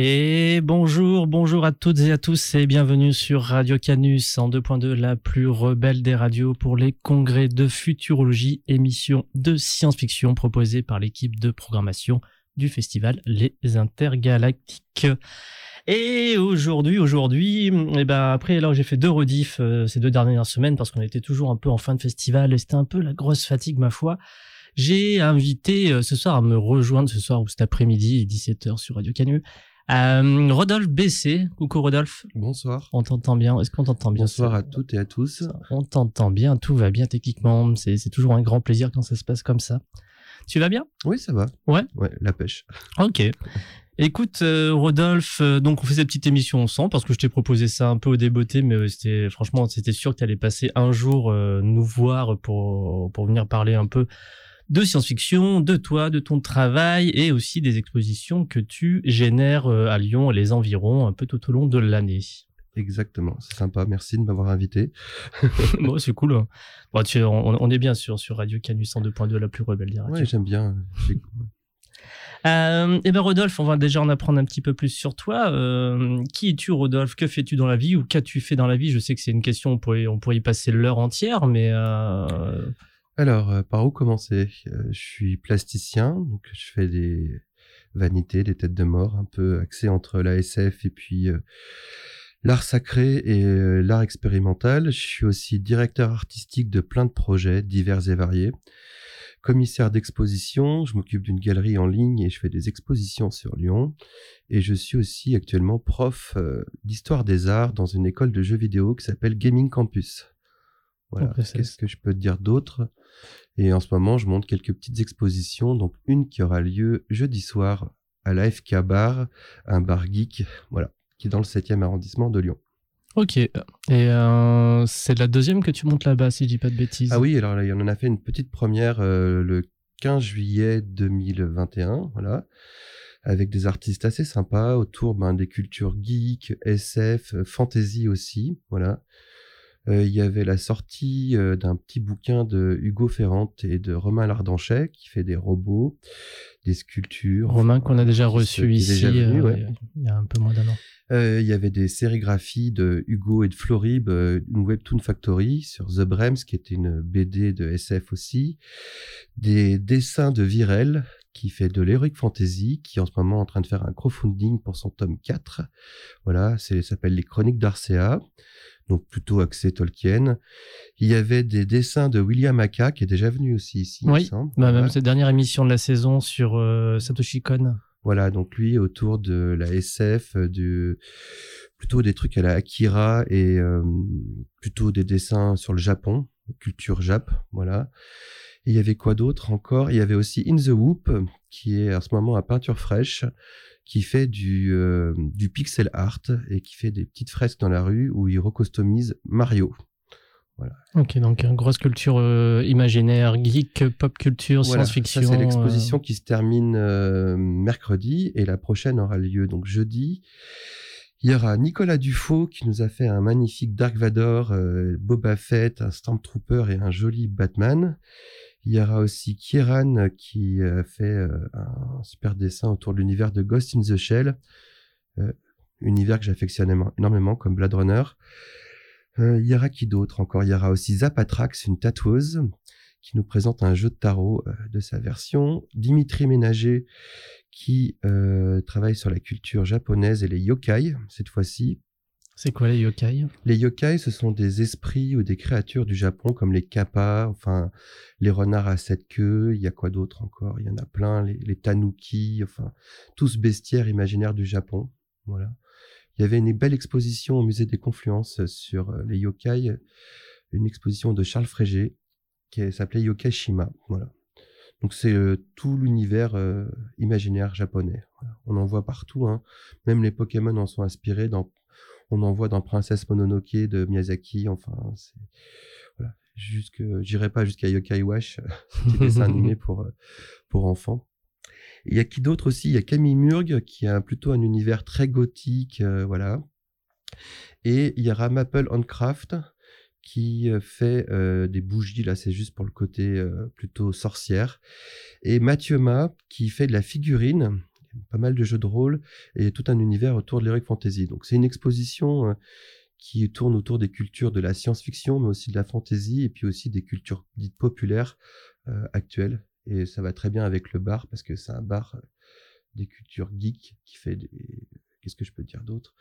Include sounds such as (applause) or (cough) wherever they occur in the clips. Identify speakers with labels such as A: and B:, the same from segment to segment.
A: Et bonjour, bonjour à toutes et à tous et bienvenue sur Radio Canus en 2.2, la plus rebelle des radios pour les congrès de futurologie, émission de science-fiction proposée par l'équipe de programmation du festival Les Intergalactiques. Et aujourd'hui, aujourd'hui, eh ben après, alors j'ai fait deux rediffs euh, ces deux dernières semaines parce qu'on était toujours un peu en fin de festival et c'était un peu la grosse fatigue ma foi. J'ai invité euh, ce soir à me rejoindre ce soir ou cet après-midi 17h sur Radio Canu. Euh, Rodolphe BC, coucou Rodolphe,
B: Bonsoir.
A: on t'entend bien, est-ce qu'on t'entend bien
B: Bonsoir à toutes et à tous.
A: On t'entend bien, tout va bien techniquement, c'est toujours un grand plaisir quand ça se passe comme ça. Tu vas bien?
B: Oui, ça va.
A: Ouais.
B: Ouais, la pêche.
A: Ok. Écoute, euh, Rodolphe, euh, donc on fait cette petite émission ensemble parce que je t'ai proposé ça un peu au débeauté, mais euh, c'était franchement, c'était sûr que tu allais passer un jour euh, nous voir pour, pour venir parler un peu de science-fiction, de toi, de ton travail et aussi des expositions que tu génères euh, à Lyon et les environs un peu tout au long de l'année.
B: Exactement. C'est sympa. Merci de m'avoir invité. (laughs)
A: bon, c'est cool. hein. Bon, tu, on, on est bien sûr sur Radio Canus 102.2, la plus rebelle des radios.
B: Ouais, j'aime bien.
A: Euh, eh ben Rodolphe, on va déjà en apprendre un petit peu plus sur toi. Euh, qui es-tu, Rodolphe? Que fais-tu dans la vie ou qu'as-tu fait dans la vie? Je sais que c'est une question, on pourrait, on pourrait y passer l'heure entière, mais euh,
B: Alors, euh, par où commencer? Euh, Je suis plasticien, donc je fais des vanités, des têtes de mort, un peu axé entre la SF et puis euh, l'art sacré et l'art expérimental. Je suis aussi directeur artistique de plein de projets divers et variés. Commissaire d'exposition, je m'occupe d'une galerie en ligne et je fais des expositions sur Lyon. Et je suis aussi actuellement prof d'histoire des arts dans une école de jeux vidéo qui s'appelle Gaming Campus. Voilà. Qu'est-ce que je peux te dire d'autre? Et en ce moment, je monte quelques petites expositions, donc une qui aura lieu jeudi soir à l'AFK Bar, un bar geek, voilà, qui est dans le 7e arrondissement de Lyon.
A: ok. Et euh, c'est la deuxième que tu montes là-bas, si je dis pas de bêtises.
B: Ah oui, alors là, on en a fait une petite première euh, le 15 juillet 2021, voilà, avec des artistes assez sympas autour ben, des cultures geek, SF, fantasy aussi, voilà. Euh, Il y avait la sortie euh, d'un petit bouquin de Hugo Ferrand et de Romain Lardanchet qui fait des robots, des sculptures.
A: Romain qu'on a déjà reçu ici
B: déjà venu,
A: euh,
B: ouais.
A: il y a un peu moins d'un an.
B: Euh, Il y avait des sérigraphies de Hugo et de Florib, une Webtoon Factory sur The Brems, qui était une BD de SF aussi. Des dessins de Virel, qui fait de l'heroic fantasy, qui est en ce moment en train de faire un crowdfunding pour son tome 4. Voilà, ça s'appelle Les Chroniques d'Arcea, donc plutôt axé Tolkien. Il y avait des dessins de William Aka, qui est déjà venu aussi ici, il me
A: Oui,
B: semble.
A: Bah,
B: Voilà.
A: Même cette dernière émission de la saison sur euh, Satoshi Kon.
B: Voilà, donc lui autour de la SF, euh, du plutôt des trucs à la Akira et euh, plutôt des dessins sur le Japon, culture Jap, voilà. Et il y avait quoi d'autre encore? Il y avait aussi In the Whoop, qui est en ce moment à peinture fraîche, qui fait du, euh, du pixel art et qui fait des petites fresques dans la rue où il recostomise Mario.
A: Ok, donc une grosse culture euh, imaginaire, geek, pop culture,
B: Voilà,
A: science-fiction.
B: Ça, c'est
A: euh,
B: l'exposition qui se termine mercredi et la prochaine aura lieu donc jeudi. Il y aura Nicolas Dufaux qui nous a fait un magnifique Dark Vador, euh, Boba Fett, un Stormtrooper et un joli Batman. Il y aura aussi Kieran qui a fait euh, un super dessin autour de l'univers de Ghost in the Shell, euh, univers que j'affectionne énormément comme Blade Runner. Euh, il y aura qui d'autre encore? Il y aura aussi Zapatrax, une tatoueuse, qui nous présente un jeu de tarot euh, de sa version. Dimitri Ménager, qui euh, travaille sur la culture japonaise et les yokai, cette fois-ci.
A: C'est quoi les yokai?
B: Les yokai, ce sont des esprits ou des créatures du Japon, comme les kappas, enfin, les renards à sept queues, il y a quoi d'autre encore? Il y en a plein, les, les tanuki, enfin, tous bestiaires imaginaires du Japon. Voilà. Il y avait une belle exposition au musée des Confluences sur euh, les yokai, une exposition de Charles Frégé qui s'appelait Yokai Shima. Voilà. Donc c'est euh, tout l'univers euh, imaginaire japonais. Voilà. On en voit partout, hein. même les Pokémon en sont inspirés. Dans, on en voit dans Princesse Mononoke de Miyazaki. Enfin, c'est voilà. Jusque, j'irai pas jusqu'à Yokai Wash, qui (laughs) dessin animé (laughs) pour euh, pour enfants. Il y a qui d'autre aussi? Il y a Camille Murg qui a plutôt un univers très gothique, euh, voilà. Et il y a Maple Handcraft qui euh, fait euh, des bougies, là c'est juste pour le côté euh, plutôt sorcière. Et Mathieu Ma qui fait de la figurine, pas mal de jeux de rôle et tout un univers autour de l'heroic fantasy. Donc c'est une exposition qui tourne autour des cultures de la science-fiction, mais aussi de la fantasy et puis aussi des cultures dites populaires actuelles. Et ça va très bien avec le bar parce que c'est un bar des cultures geeks qui fait des... Qu'est-ce que je peux dire d'autre?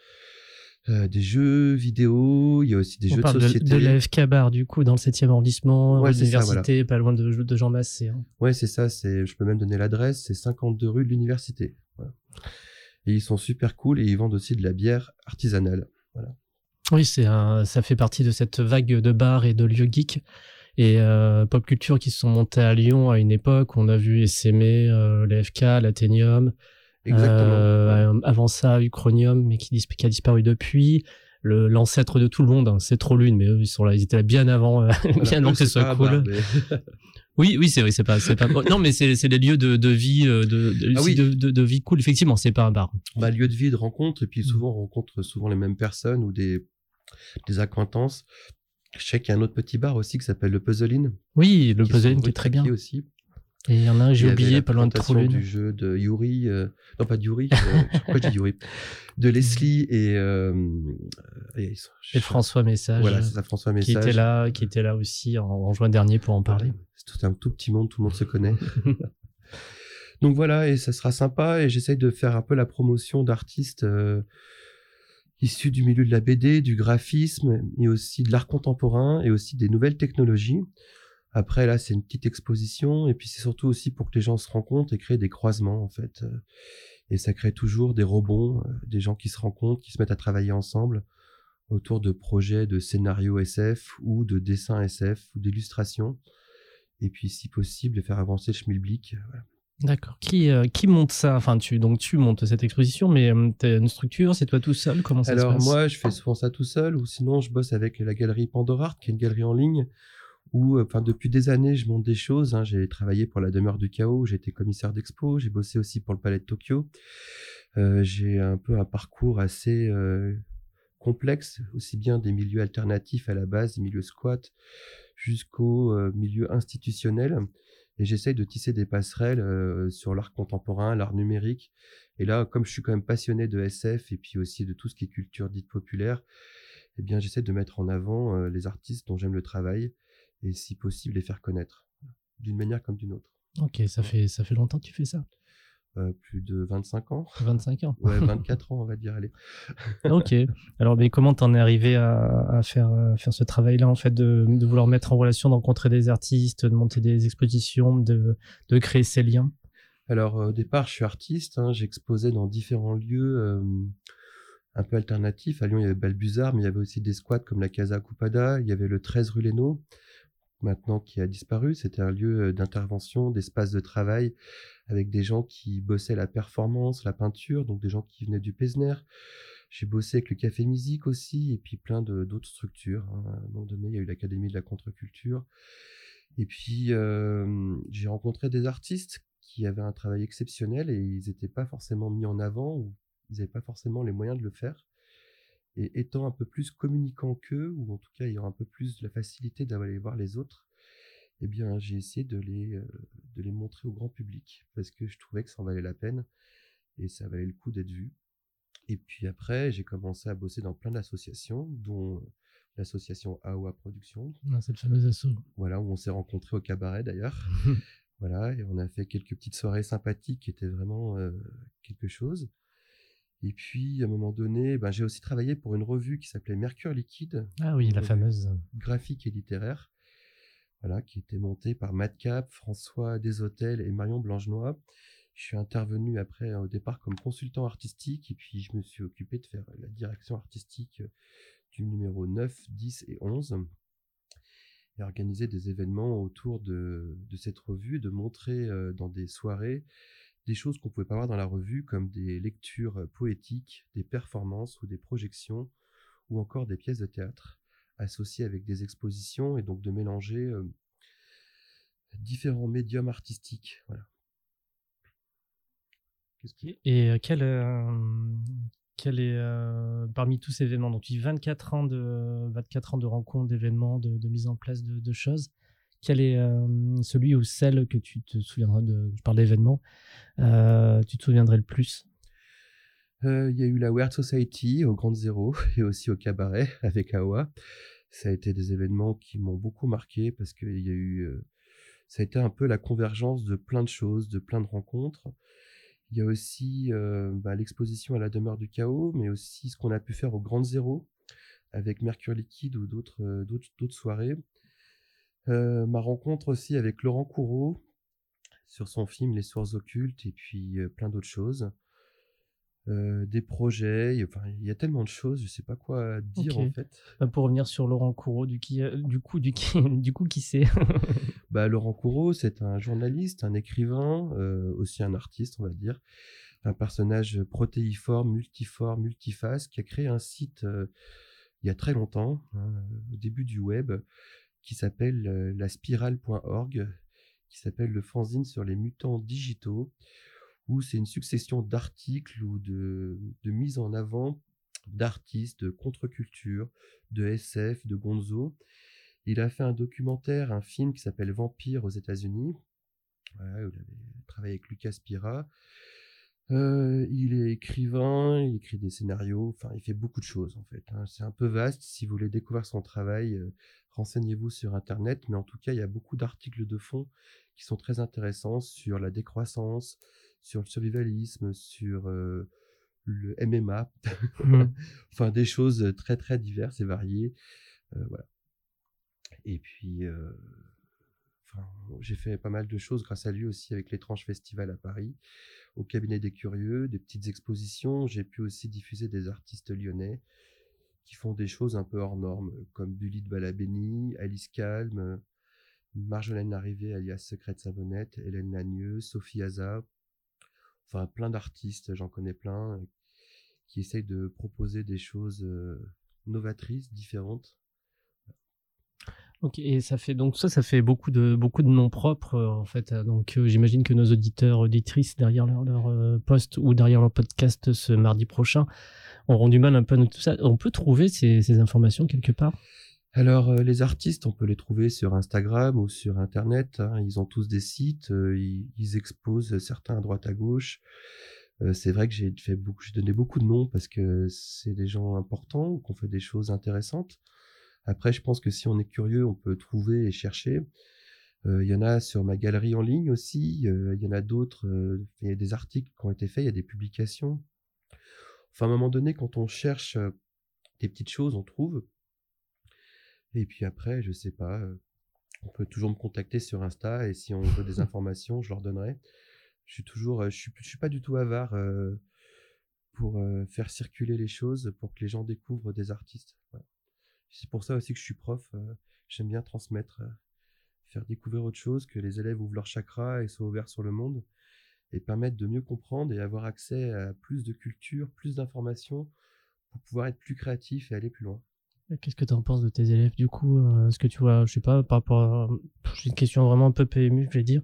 B: Euh, Des jeux vidéo, il y a aussi des
A: On
B: jeux de
A: parle de,
B: société.
A: de l'AFK Bar, du coup, dans le 7e arrondissement,
B: Ouais,
A: l'université, pas loin de, de Jean Massé. hein.
B: Ouais, c'est ça. C'est, je peux même donner l'adresse. C'est 52 rue de l'université. Voilà. Et ils sont super cool et ils vendent aussi de la bière artisanale.
A: Oui, c'est un, ça fait partie de cette vague de bars et de lieux geeks et euh, pop culture qui se sont montés à Lyon à une époque. On a vu SME, euh, l'AFK, l'Athénium.
B: Exactement.
A: Euh, Avant ça, Uchronium, mais qui, dis- qui a disparu depuis. L'ancêtre de tout le monde, hein, c'est trop lune, mais eux, ils sont là, ils étaient là bien avant, euh, (laughs) bien avant que ce soit cool.
B: mais- (laughs)
A: Oui, oui, c'est vrai, c'est pas, pas. non, mais c'est, des lieux de, de vie, euh, de, de,
B: Ah oui.
A: de, vie cool. Effectivement, c'est pas un bar.
B: bah, lieu de vie, de rencontre, et puis
A: Mm.
B: souvent on rencontre souvent les mêmes personnes ou des, des acquaintances. Je sais qu'il y a un autre petit bar aussi qui s'appelle le Puzzle-In.
A: Oui, le
B: qui sont
A: puzzle qui est très bien.
B: Aussi.
A: Et il y en a un, j'ai oublié, pas loin de Troulune.
B: du jeu de Yuri, euh, non pas de Yuri, euh, pourquoi je dis (laughs) Yuri, de Leslie et, euh, et
A: Et François Message.
B: Voilà, c'est ça, François
A: qui
B: Message.
A: était là, qui était là aussi en, en juin dernier pour en parler.
B: Voilà. C'est tout un tout petit monde, tout le monde se connaît. (laughs) Donc voilà, et ça sera sympa. Et j'essaye de faire un peu la promotion d'artistes euh, issus du milieu de la BD, du graphisme, mais aussi de l'art contemporain et aussi des nouvelles technologies. Après, là, c'est une petite exposition. Et puis, c'est surtout aussi pour que les gens se rencontrent et créer des croisements, en fait. Euh, Et ça crée toujours des rebonds, euh, des gens qui se rencontrent, qui se mettent à travailler ensemble autour de projets de scénarios SF ou de dessins SF ou d'illustrations. Et puis, si possible, faire avancer le schmilblick. Voilà.
A: D'accord. Qui, euh, qui monte ça? Enfin, tu, donc tu montes cette exposition, mais euh, t'as une structure, c'est toi tout seul? Comment ça se
B: Alors
A: passe?
B: moi, je fais souvent ça tout seul, ou sinon je bosse avec la galerie Pandora, qui est une galerie en ligne, où, euh, enfin, depuis des années, je monte des choses. hein. J'ai travaillé pour la Demeure du Chaos, j'ai été commissaire d'expo, j'ai bossé aussi pour le Palais de Tokyo. Euh, j'ai un peu un parcours assez euh, complexe, aussi bien des milieux alternatifs à la base, des milieux squats, jusqu'aux euh, milieux institutionnels. Et j'essaye de tisser des passerelles sur l'art contemporain, l'art numérique. Et là, comme je suis quand même passionné de SF et puis aussi de tout ce qui est culture dite populaire, eh bien, j'essaie de mettre en avant les artistes dont j'aime le travail et si possible les faire connaître d'une manière comme d'une autre.
A: Ok, ça fait, ça fait longtemps que tu fais ça?
B: Euh, plus de 25 ans,
A: 25 ans.
B: ouais, (laughs) 24 ans, on va dire, allez.
A: ok. Alors, mais comment t'en es arrivé à, à faire, à faire ce travail-là, en fait, de, de vouloir mettre en relation, de rencontrer des artistes, de monter des expositions, de, de créer ces liens?
B: Alors, euh, au départ, je suis artiste, hein, j'exposais dans différents lieux euh, un peu alternatifs. À Lyon, il y avait Balbuzard, mais il y avait aussi des squats comme la Casa Cupada, il y avait le 13 rue Lénaud, maintenant qui a disparu. C'était un lieu euh, d'intervention, d'espace de travail, avec des gens qui bossaient la performance, la peinture, donc des gens qui venaient du Pesner. J'ai bossé avec le Café Musique aussi, et puis plein d'autres structures. hein. À un moment donné, il y a eu l'Académie de la contre-culture. Et puis, euh, j'ai rencontré des artistes qui avaient un travail exceptionnel et ils n'étaient pas forcément mis en avant ou ils n'avaient pas forcément les moyens de le faire. Et étant un peu plus communicant qu'eux, ou en tout cas ayant un peu plus de la facilité d'aller voir les autres, eh bien, j'ai essayé de les, euh, de les montrer au grand public parce que je trouvais que ça en valait la peine et ça valait le coup d'être vu. Et puis après, j'ai commencé à bosser dans plein d'associations, dont l'association AOA Productions,
A: Ah, C'est le fameux assaut.
B: voilà, où on s'est rencontrés au cabaret d'ailleurs. (laughs) voilà, et on a fait quelques petites soirées sympathiques qui étaient vraiment euh, quelque chose. Et puis, à un moment donné, ben, j'ai aussi travaillé pour une revue qui s'appelait Mercure Liquide,
A: Ah oui, la fameuse.
B: graphique et littéraire, voilà, qui était montée par Madcap, François Deshôtels et Marion Blanchenois. Je suis intervenu après au départ comme consultant artistique et puis je me suis occupé de faire la direction artistique du numéro 9, 10 et 11. et organiser des événements autour de, de cette revue, de montrer euh, dans des soirées des choses qu'on pouvait pas voir dans la revue, comme des lectures poétiques, des performances ou des projections, ou encore des pièces de théâtre associées avec des expositions, et donc de mélanger euh, différents médiums artistiques. Voilà.
A: Et euh, quel, euh, quel est, euh, parmi tous ces événements, donc tu dis 24 ans de, 24 ans de rencontres, d'événements, de, mise en place de choses, quel est euh, celui ou celle que tu te souviendras de, je parle d'événements, euh, tu te souviendrais le plus?
B: Euh, Il y a eu la Weird Society au Grand Zéro (laughs) et aussi au Cabaret avec Awa. Ça a été des événements qui m'ont beaucoup marqué parce qu'il y a eu, ça a été un peu la convergence de plein de choses, de plein de rencontres. Il y a aussi bah, l'exposition à la demeure du chaos, mais aussi ce qu'on a pu faire au Grand Zéro avec Mercure Liquide ou d'autres euh, soirées. Euh, ma rencontre aussi avec Laurent Courreau sur son film Les Sources occultes et puis euh, plein d'autres choses. Euh, des projets, il y a- enfin, il y a tellement de choses, je sais pas quoi dire en fait.
A: Bah, Pour revenir sur Laurent Courreau, du, qui, du coup, du, qui, (laughs) du coup, qui c'est? (laughs)
B: Bah, Laurent Courreau, c'est un journaliste, un écrivain, aussi un artiste, on va dire, un personnage protéiforme, multiforme, multiface, qui a créé un site il y a très longtemps, hein, au début du web, qui s'appelle euh, laspirale.org, qui s'appelle le fanzine sur les mutants digitaux, où c'est une succession d'articles ou de, de mise en avant d'artistes, de contre-culture, de SF, de gonzo. Il a fait un documentaire, un film qui s'appelle Vampire aux États-Unis. Voilà, il avait travaillé avec Lucas Pira. Euh, il est écrivain, il écrit des scénarios, enfin, il fait beaucoup de choses en fait. hein. C'est un peu vaste. Si vous voulez découvrir son travail, euh, renseignez-vous sur Internet. Mais en tout cas, il y a beaucoup d'articles de fond qui sont très intéressants sur la décroissance, sur le survivalisme, sur euh, le MMA, (laughs) enfin des choses très très diverses et variées. Euh, voilà. Et puis, euh, enfin, j'ai fait pas mal de choses grâce à lui aussi avec l'étrange festival à Paris, au cabinet des curieux, des petites expositions. J'ai pu aussi diffuser des artistes lyonnais qui font des choses un peu hors normes, comme Bully de Balabéni, Alice Calme, Marjolaine Larrivée alias Secrète Savonnette, Hélène Lagneux, Sophie Haza, enfin plein d'artistes, j'en connais plein, euh, qui essayent de proposer des choses euh, novatrices, différentes.
A: Ok, et ça fait donc ça, ça fait beaucoup de de noms propres euh, en fait. Euh, Donc euh, j'imagine que nos auditeurs auditrices derrière leur, leur euh, post ou derrière leur podcast ce mardi prochain auront du mal un peu tout ça. On peut trouver ces, informations quelque part?
B: Alors, euh, les artistes, on peut les trouver sur Instagram ou sur Internet. hein. Ils ont tous des sites, euh, ils, exposent certains à droite à gauche. Euh, c'est vrai que j'ai j'ai donné beaucoup de noms parce que c'est des gens importants ou qu'on fait des choses intéressantes. Après, je pense que si on est curieux, on peut trouver et chercher. Il y en a sur ma galerie en ligne aussi. Il y en a d'autres. Il y a des articles qui ont été faits, il y a des publications. Enfin, à un moment donné, quand on cherche des petites choses, on trouve. Et puis après, je sais pas, on peut toujours me contacter sur Insta et si on veut des (laughs) informations, je leur donnerai. Je suis toujours, je suis, je suis pas du tout avare euh, pour euh, faire circuler les choses, pour que les gens découvrent des artistes. C'est pour ça aussi que je suis prof. euh, J'aime bien transmettre, faire découvrir autre chose, que les élèves ouvrent leur chakra et soient ouverts sur le monde et permettre de mieux comprendre et avoir accès à plus de culture, plus d'informations pour pouvoir être plus créatif et aller plus loin.
A: Qu'est-ce que tu en penses de tes élèves du coup euh, Est-ce que tu vois, je sais pas, par rapport à... J'ai une question vraiment un peu PMU, je vais dire.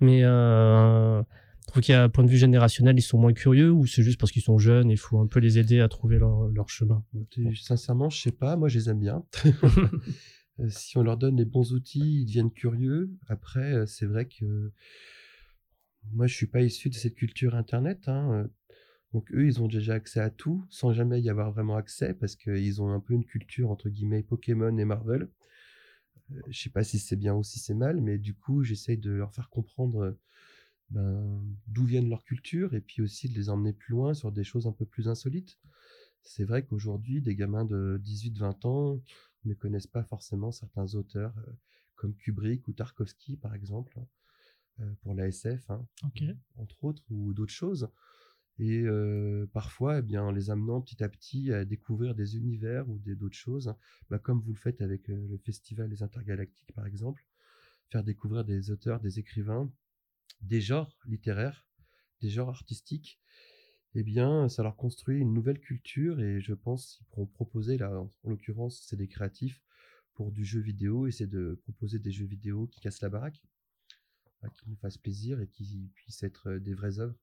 A: Mais euh, y a un point de vue générationnel, ils sont moins curieux ou c'est juste parce qu'ils sont jeunes et il faut un peu les aider à trouver leur, leur chemin?
B: Sincèrement, je sais pas. Moi, je les aime bien. (laughs) Euh, si on leur donne les bons outils, ils deviennent curieux. Après, euh, c'est vrai que moi, je suis pas issu de cette culture Internet. hein. Euh, Donc, eux, ils ont déjà accès à tout sans jamais y avoir vraiment accès parce qu'ils ont un peu une culture, entre guillemets, Pokémon et Marvel. Euh, Je sais pas si c'est bien ou si c'est mal, mais du coup, j'essaye de leur faire comprendre euh, ben, d'où viennent leurs cultures et puis aussi de les emmener plus loin sur des choses un peu plus insolites. C'est vrai qu'aujourd'hui, des gamins de 18-20 ans ne connaissent pas forcément certains auteurs euh, comme Kubrick ou Tarkovsky, par exemple, euh, pour la SF, hein, entre autres, ou d'autres choses. et euh, parfois, eh bien, en les amenant petit à petit à découvrir des univers ou d'autres choses, hein. bah, comme vous le faites avec euh, le Festival des Intergalactiques, par exemple, faire découvrir des auteurs, des écrivains, des genres littéraires, des genres artistiques, eh bien, ça leur construit une nouvelle culture et je pense qu'ils pourront proposer, là, en en l'occurrence, c'est des créatifs pour du jeu vidéo et c'est de proposer des jeux vidéo qui cassent la baraque, qui nous fassent plaisir et qui puissent être euh, des vraies œuvres.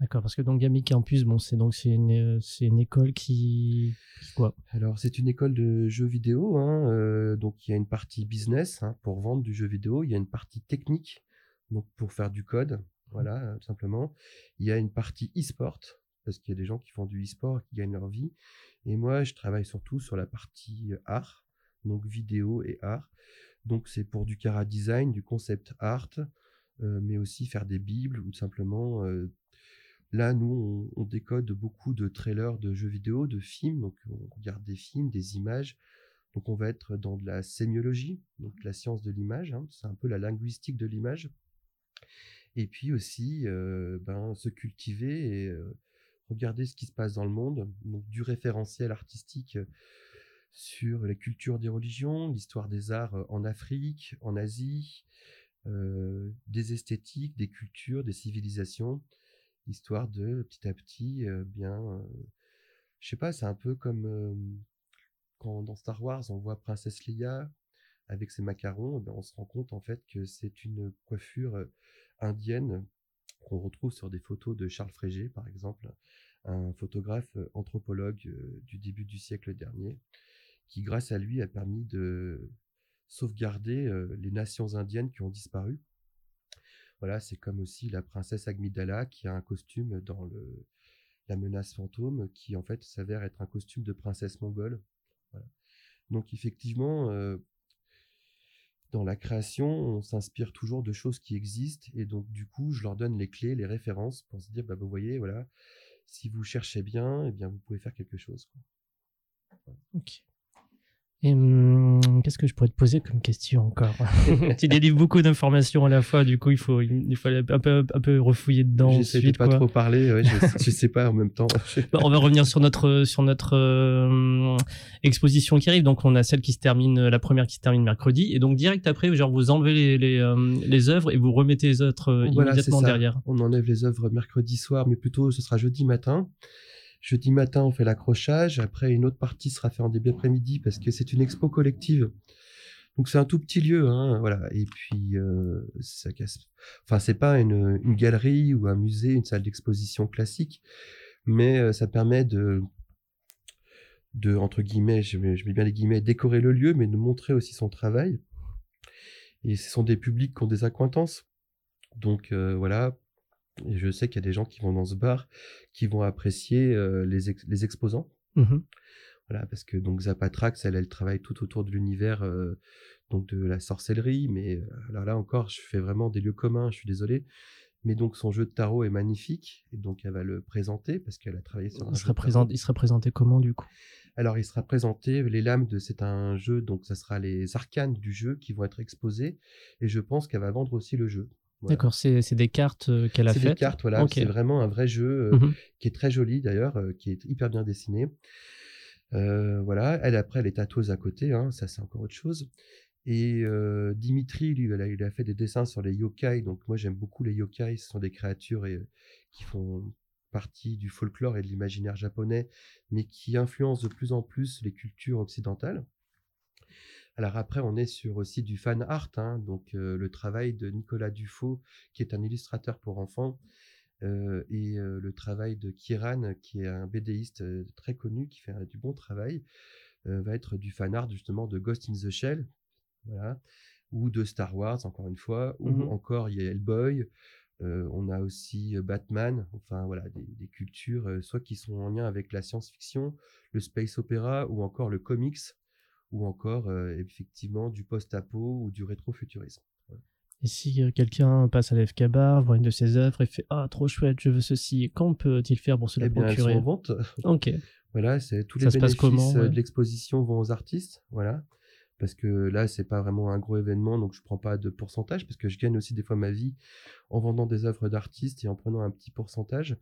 A: D'accord, parce que donc Gami Campus, bon, c'est donc c'est une, euh, c'est une école qui, qui quoi?
B: Alors, c'est une école de jeux vidéo, hein, euh, donc il y a une partie business hein, pour vendre du jeu vidéo, il y a une partie technique, donc pour faire du code, voilà, tout simplement. Il y a une partie e-sport, parce qu'il y a des gens qui font du e-sport, qui gagnent leur vie. Et moi, je travaille surtout sur la partie art, donc vidéo et art. Donc, c'est pour du cara design, du concept art, mais aussi faire des bibles ou simplement euh, Là, nous, on, décode beaucoup de trailers de jeux vidéo, de films. Donc, on regarde des films, des images. Donc, on va être dans de la sémiologie, donc la science de l'image. hein. C'est un peu la linguistique de l'image. Et puis aussi, euh, ben, se cultiver et euh, regarder ce qui se passe dans le monde. Donc, du référentiel artistique euh, sur la culture des religions, l'histoire des arts euh, en Afrique, en Asie, euh, des esthétiques, des cultures, des civilisations histoire de petit à petit euh, bien euh, je sais pas c'est un peu comme quand dans Star Wars on voit princesse Leia avec ses macarons eh ben, on se rend compte en fait que c'est une coiffure indienne qu'on retrouve sur des photos de Charles Frégé par exemple un photographe anthropologue du début du siècle dernier qui grâce à lui a permis de sauvegarder les nations indiennes qui ont disparu voilà, c'est comme aussi la princesse Amidala qui a un costume dans le, la menace fantôme qui en fait s'avère être un costume de princesse mongole. Donc effectivement, dans la création, on s'inspire toujours de choses qui existent et donc du coup, je leur donne les clés, les références pour se dire, bah vous voyez, voilà, si vous cherchez bien, eh bien vous pouvez faire quelque chose. quoi.
A: Ok. Et hum, qu'est-ce que je pourrais te poser comme question encore? (laughs) Tu délivres beaucoup d'informations à la fois, du coup il faut il un peu un peu refouiller dedans
B: J'essaie de
A: ensuite.
B: pas
A: quoi.
B: trop parler, ouais, je, (laughs) je sais pas en même temps.
A: Bah, on va revenir sur notre sur notre euh, exposition qui arrive. Donc on a celle qui se termine, la première qui se termine mercredi, et donc direct après, genre vous enlevez les les, euh, les œuvres et vous remettez les autres euh,
B: Voilà,
A: immédiatement derrière.
B: On enlève les œuvres mercredi soir, mais plutôt ce sera jeudi matin. Jeudi matin, on fait l'accrochage. Après, une autre partie sera faite en début après-midi parce que c'est une expo collective. Donc c'est un tout petit lieu, hein, voilà. Et puis euh, ça casse. Enfin, c'est pas une, galerie ou un musée, une salle d'exposition classique, mais euh, ça permet de de entre guillemets, je mets, bien les guillemets, décorer le lieu, mais de montrer aussi son travail. Et ce sont des publics qui ont des accointances. Donc euh, voilà, et je sais qu'il y a des gens qui vont dans ce bar qui vont apprécier euh, les, ex- les exposants.
A: Mhm.
B: Voilà, parce que donc Zapatrax, elle, elle travaille tout autour de l'univers euh, donc de la sorcellerie, mais euh, alors là encore, je fais vraiment des lieux communs, je suis désolé. Mais donc son jeu de tarot est magnifique, et donc elle va le présenter parce qu'elle a travaillé sur
A: Il
B: jeu
A: sera il sera présenté comment du coup?
B: Alors, il sera présenté, les lames de, c'est un jeu, donc ça sera les arcanes du jeu qui vont être exposés, et je pense qu'elle va vendre aussi le jeu. Voilà.
A: D'accord, c'est c'est des cartes euh, qu'elle a
B: C'est
A: faites.
B: des cartes, voilà. C'est vraiment un vrai jeu euh,
A: Mhm.
B: qui est très joli d'ailleurs, euh, qui est hyper bien dessiné. Voilà. Elle après, elle est tatoueuse à côté, hein, ça c'est encore autre chose. Et euh, Dimitri, lui, il a, il a fait des dessins sur les yokai. Donc moi, j'aime beaucoup les yokai. Ce sont des créatures et, qui font partie du folklore et de l'imaginaire japonais, mais qui influencent de plus en plus les cultures occidentales. Alors après, on est sur aussi du fan art, hein, donc euh, le travail de Nicolas Dufaux, qui est un illustrateur pour enfants, euh, et euh, le travail de Kieran, qui est un BDiste très connu, qui fait du bon travail, va être du fan art justement de Ghost in the Shell, voilà, ou de Star Wars, encore une fois, ou
A: Mhm.
B: encore il y a Hellboy, euh, on a aussi Batman, enfin voilà, des, des cultures, euh, soit qui sont en lien avec la science-fiction, le space opéra, ou encore le comics, ou encore euh, effectivement du post-apo ou du rétro-futurisme.
A: Et si euh, quelqu'un passe à l'FK Bar, voit une de ses œuvres et fait Ah, trop chouette, je veux ceci, quand peut-il faire pour se la
B: Eh bien, elles sont
A: procurer
B: en vente. (laughs)
A: Ok.
B: Voilà, c'est tous
A: Ça
B: les
A: passe
B: bénéfices
A: comment,
B: euh,
A: ouais
B: de l'exposition vont aux artistes, voilà. Parce que là, c'est pas vraiment un gros événement, donc je prends pas de pourcentage, parce que je gagne aussi des fois ma vie en vendant des œuvres d'artistes et en prenant un petit pourcentage.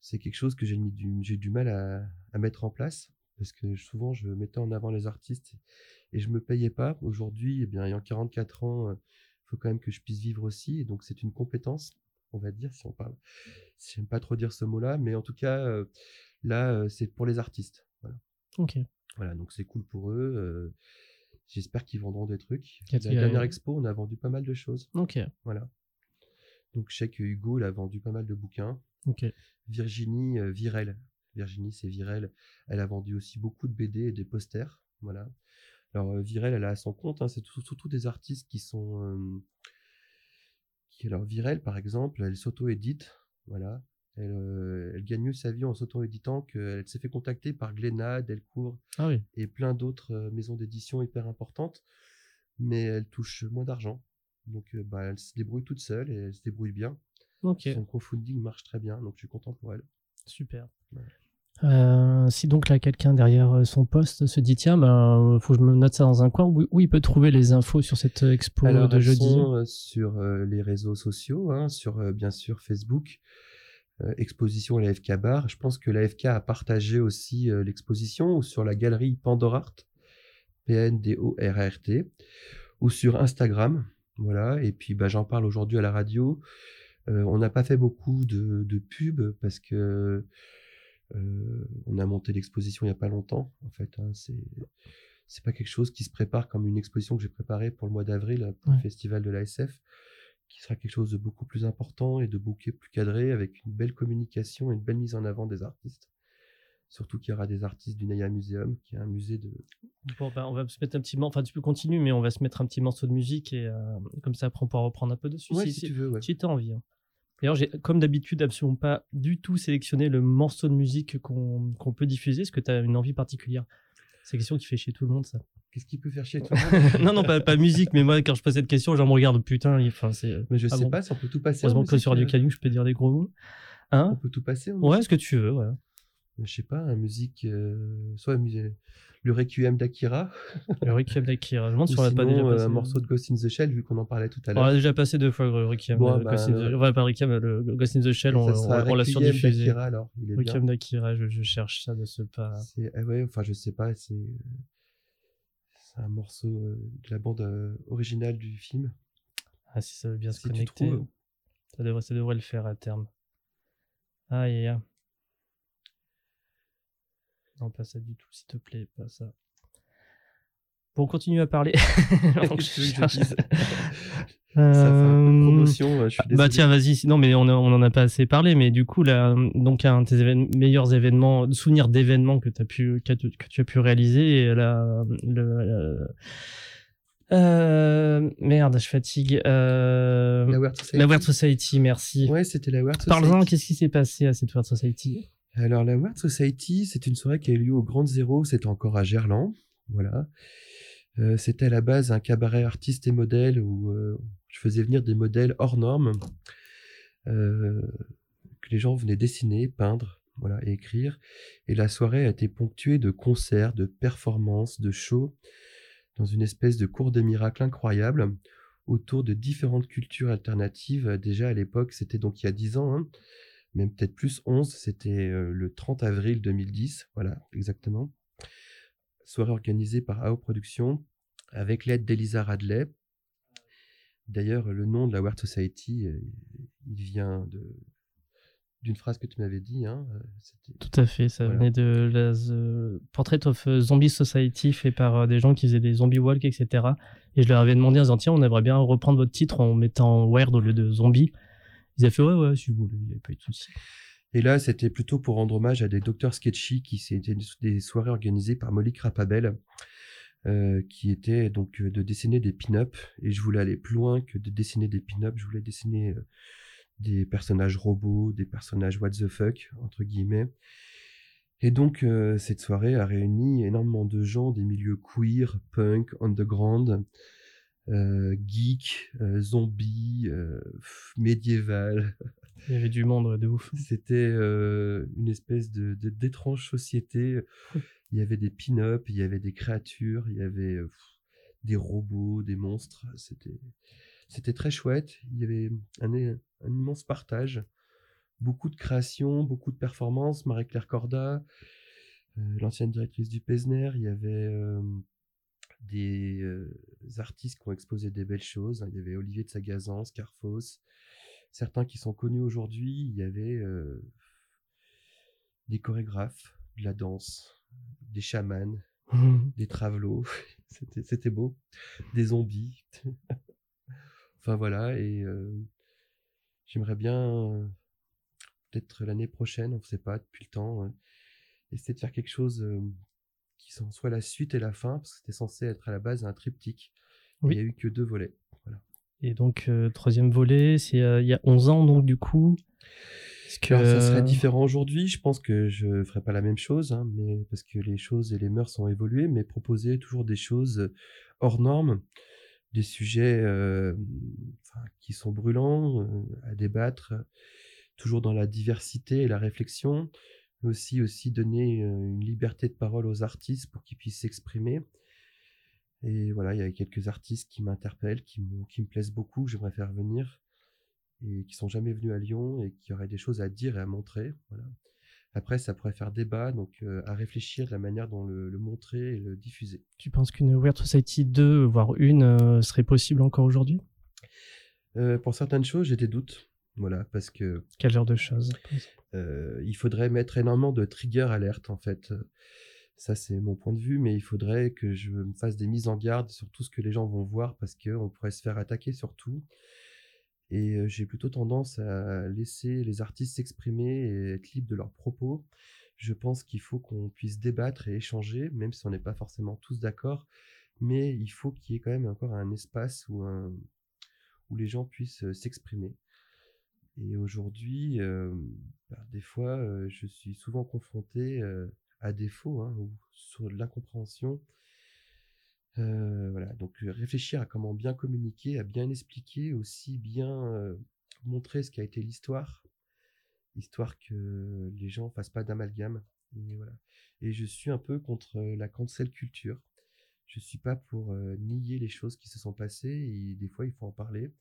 B: c'est quelque chose que j'ai du, mal à, à mettre en place parce que souvent je mettais en avant les artistes et je me payais pas. Aujourd'hui, eh bien, ayant 44 ans, il faut quand même que je puisse vivre aussi. Et donc, c'est une compétence, on va dire, si on parle. J'aime pas trop dire ce mot-là, mais en tout cas, euh, là, euh, c'est pour les artistes. Voilà.
A: Ok.
B: Voilà, donc c'est cool pour eux. euh, J'espère qu'ils vendront des trucs. La dernière expo, on a vendu pas mal de choses.
A: Ok.
B: Voilà. Donc, je sais que Hugo, il a vendu pas mal de bouquins.
A: Ok.
B: Virginie euh, Virel. Virginie, c'est Virel. Elle a vendu aussi beaucoup de BD et des posters. Voilà. Alors, euh, Virel, elle a son compte. hein, c'est tout- surtout des artistes qui sont. euh, qui, alors, Virel, par exemple, elle s'auto-édite. Voilà. Elle, euh, elle gagne mieux sa vie en s'auto-éditant qu'elle s'est fait contacter par Glénat, Delcourt
A: Ah oui.
B: et plein d'autres euh, maisons d'édition hyper importantes. Mais elle touche moins d'argent. Donc, bah, elle se débrouille toute seule et elle se débrouille bien.
A: Ok.
B: Son crowdfunding marche très bien. Donc, je suis content pour elle.
A: Super.
B: Ouais.
A: Euh, si donc là quelqu'un derrière euh, son poste se dit tiens ben faut que je me note ça dans un coin où, où il peut trouver les infos sur cette expo
B: Alors,
A: de
B: elles
A: jeudi?
B: sont, euh, sur euh, les réseaux sociaux, hein, sur euh, bien sûr Facebook, euh, exposition à la FK Bar. Je pense que la FK a partagé aussi euh, l'exposition sur la galerie Pandorart, P-N-D-O-R-A-R-T, ou sur Instagram. Voilà, et puis bah, j'en parle aujourd'hui à la radio. Euh, on n'a pas fait beaucoup de, de pubs parce que euh, on a monté l'exposition il n'y a pas longtemps. En fait, hein, c'est c'est pas quelque chose qui se prépare comme une exposition que j'ai préparée pour le mois d'avril pour
A: Ouais.
B: le festival de l'ASF, qui sera quelque chose de beaucoup plus important et de beaucoup plus cadré avec une belle communication et une belle mise en avant des artistes. Surtout qu'il y aura des artistes du Naya Museum, qui est un musée de.
A: Bon, ben, on va se mettre un petit morceau enfin tu peux continuer mais on va se mettre un petit morceau de musique et euh, comme ça après on pourra reprendre un peu dessus
B: Ouais,
A: si,
B: tu veux, ouais.
A: si t'as envie hein. D'ailleurs, j'ai, comme d'habitude, absolument pas du tout sélectionné le morceau de musique qu'on, peut diffuser. Est-ce que tu as une envie particulière? C'est une question qui fait chier tout le monde, ça.
B: Qu'est-ce qui peut faire chier tout le (laughs) monde?
A: Non, non, pas, pas musique, mais moi, quand je pose cette question, gens me regardent, putain, enfin, c'est.
B: Mais je
A: Ah
B: sais
A: bon.
B: pas si on peut tout passer. en
A: Heureusement que sur Radio
B: euh,
A: Canu, je peux dire des gros mots.
B: On
A: Hein
B: peut tout passer en
A: Ouais,
B: musique
A: ce que tu veux, ouais.
B: Je sais pas, un musique. euh, soit mu- le Requiem d'Akira,
A: Le Requiem d'Akira. Je me demande si on l'a pas déjà
B: euh,
A: passé.
B: un morceau de Ghost in the Shell, vu qu'on en parlait tout à
A: On
B: l'heure.
A: l'a déjà passé deux fois, le Requiem.
B: Bon,
A: le
B: bah,
A: Ghost in the-
B: le-
A: Ouais, pas Requiem, le Ghost in the Shell, on, on- on l'a
B: Requiem
A: surdiffusé.
B: d'Akira, alors. Il est.
A: Requiem d'Akira, je, je cherche ça de ce pas.
B: C'est, ah ouais, enfin, je sais pas, c'est, un morceau euh, de la bande euh, originale du film.
A: Ah, si ça veut bien se
B: Si tu
A: connecter, ça devrait, ça devrait le faire à terme. Aïe, aïe, aïe. Non, pas ça du tout, s'il te plaît, pas ça. Bon, on continue à parler. (laughs) (laughs) Je
B: je (laughs) Ça fait un peu
A: Euh,
B: promotion, je suis
A: Bah
B: désolé.
A: tiens, vas-y. Non, mais on, a- on en a pas assez parlé. Mais du coup, là, donc un de tes évén- meilleurs événements, souvenirs d'événements que tu as pu que, tu- que tu as pu réaliser, et là, le, euh, euh, merde, je fatigue. Euh,
B: La Weird Society.
A: la Weird Society, merci.
B: Ouais, c'était la Weird Society.
A: Parle-en, qu'est-ce qui s'est passé à cette Weird Society?
B: Alors, la Weird Society, c'est une soirée qui a eu lieu au Grand Zéro, c'était encore à Gerland. Voilà. Euh, c'était à la base un cabaret artiste et modèle où euh, je faisais venir des modèles hors normes euh, que les gens venaient dessiner, peindre voilà, et écrire. Et la soirée a été ponctuée de concerts, de performances, de shows dans une espèce de cours des miracles incroyable autour de différentes cultures alternatives. Déjà à l'époque, c'était donc il y a 10 ans, hein, même peut-être plus 11, c'était euh, le 30 avril 2010, voilà, exactement. Soirée organisée par AO Productions avec l'aide d'Elisa Radley. D'ailleurs, le nom de la Weird Society, euh, il vient de d'une phrase que tu m'avais dit. Hein, euh,
A: Tout à fait, ça
B: Voilà.
A: venait de la The Portrait of Zombie Society fait par des gens qui faisaient des zombie walk, etc. Et je leur avais demandé en disant tiens, on aimerait bien reprendre votre titre en mettant weird au lieu de zombie. Ils avaient fait ouais, ouais, si vous voulez, il n'y avait pas eu de souci.
B: Et là, c'était plutôt pour rendre hommage à des docteurs sketchy qui c'était des soirées organisées par Molly Crapabel, euh, qui était donc euh, de dessiner des pin-up. Et je voulais aller plus loin que de dessiner des pin-up. Je voulais dessiner euh, des personnages robots, des personnages what the fuck, entre guillemets. Et donc, cette soirée a réuni énormément de gens des milieux queer, punk, underground, euh, geek, euh, zombies, euh, médiéval. (laughs)
A: Il y avait du monde de ouf.
B: C'était euh, une espèce de d'étrange société. Il y avait des pin-up, il y avait des créatures, il y avait euh, des robots, des monstres. C'était c'était très chouette. Il y avait un, un immense partage beaucoup de créations, beaucoup de performances. Marie-Claire Corda, l'ancienne directrice du Pesner, il y avait des artistes qui ont exposé des belles choses. Il y avait Olivier de Sagazan, Scarfos, certains qui sont connus aujourd'hui. Il y avait des chorégraphes, de la danse, des chamans, (laughs) des travelots. (laughs) C'était beau. Des zombies. (laughs) enfin voilà, et j'aimerais bien peut-être l'année prochaine, on ne sait pas, depuis le temps, essayer de faire quelque chose qui soit la suite et la fin, parce que c'était censé être à la base un triptyque. Il n'y a eu que deux volets.
A: Et donc, troisième volet, c'est il y a 11 ans, donc du coup.
B: Que... ça serait différent aujourd'hui. Je pense que je ne ferai pas la même chose, hein, mais parce que les choses et les mœurs ont évolué, mais proposer toujours des choses hors normes, des sujets qui sont brûlants à débattre, toujours dans la diversité et la réflexion, mais aussi, aussi donner une liberté de parole aux artistes pour qu'ils puissent s'exprimer. Et voilà, il y a quelques artistes qui m'interpellent, qui, qui me plaisent beaucoup, que j'aimerais faire venir, et qui sont jamais venus à Lyon et qui auraient des choses à dire et à montrer. Voilà. Après, ça pourrait faire débat, donc à réfléchir de la manière dont le, montrer et le diffuser.
A: Tu penses qu'une Weird Society 2, voire une, serait possible encore aujourd'hui?
B: Pour certaines choses, j'ai des doutes. Voilà, parce que.
A: Quel genre de choses
B: Il faudrait mettre énormément de trigger alerte, en fait. Ça, c'est mon point de vue, mais il faudrait que je me fasse des mises en garde sur tout ce que les gens vont voir, parce qu'on pourrait se faire attaquer sur tout. Et j'ai plutôt tendance à laisser les artistes s'exprimer et être libres de leurs propos. Je pense qu'il faut qu'on puisse débattre et échanger, même si on n'est pas forcément tous d'accord. Mais il faut qu'il y ait quand même encore un espace où, où les gens puissent s'exprimer. Et aujourd'hui, bah, des fois, je suis souvent confronté à défaut hein, ou sur l'incompréhension. voilà, donc réfléchir à comment bien communiquer, à bien expliquer, aussi bien montrer ce qu'a été l'histoire, histoire que les gens fassent pas d'amalgame. Et, voilà. et je suis un peu contre la cancel culture. Je suis pas pour nier les choses qui se sont passées et des fois il faut en parler.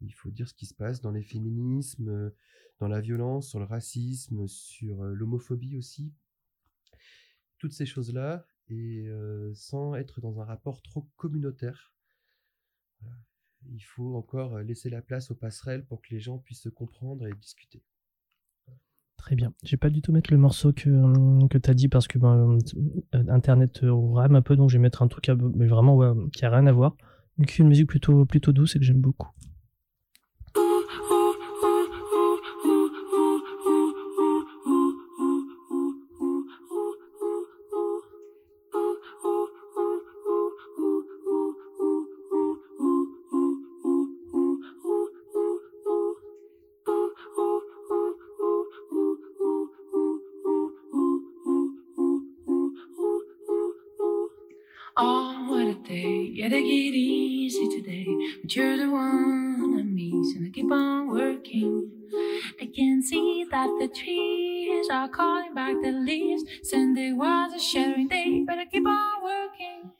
B: Il faut dire ce qui se passe dans les féminismes, euh, dans la violence, sur le racisme, sur euh, l'homophobie aussi. Toutes ces choses-là, et euh, sans être dans un rapport trop communautaire. Il faut encore laisser la place aux passerelles pour que les gens puissent se comprendre et discuter.
A: Très bien. Je vais pas du tout mettre le morceau que, que tu as dit parce que ben, Internet rame un peu, donc je vais mettre un truc mais vraiment qui a rien à voir, mais qui une musique plutôt, plutôt douce et que j'aime beaucoup.
C: Calling back the leaves. Sunday was a shattering day, better keep on working.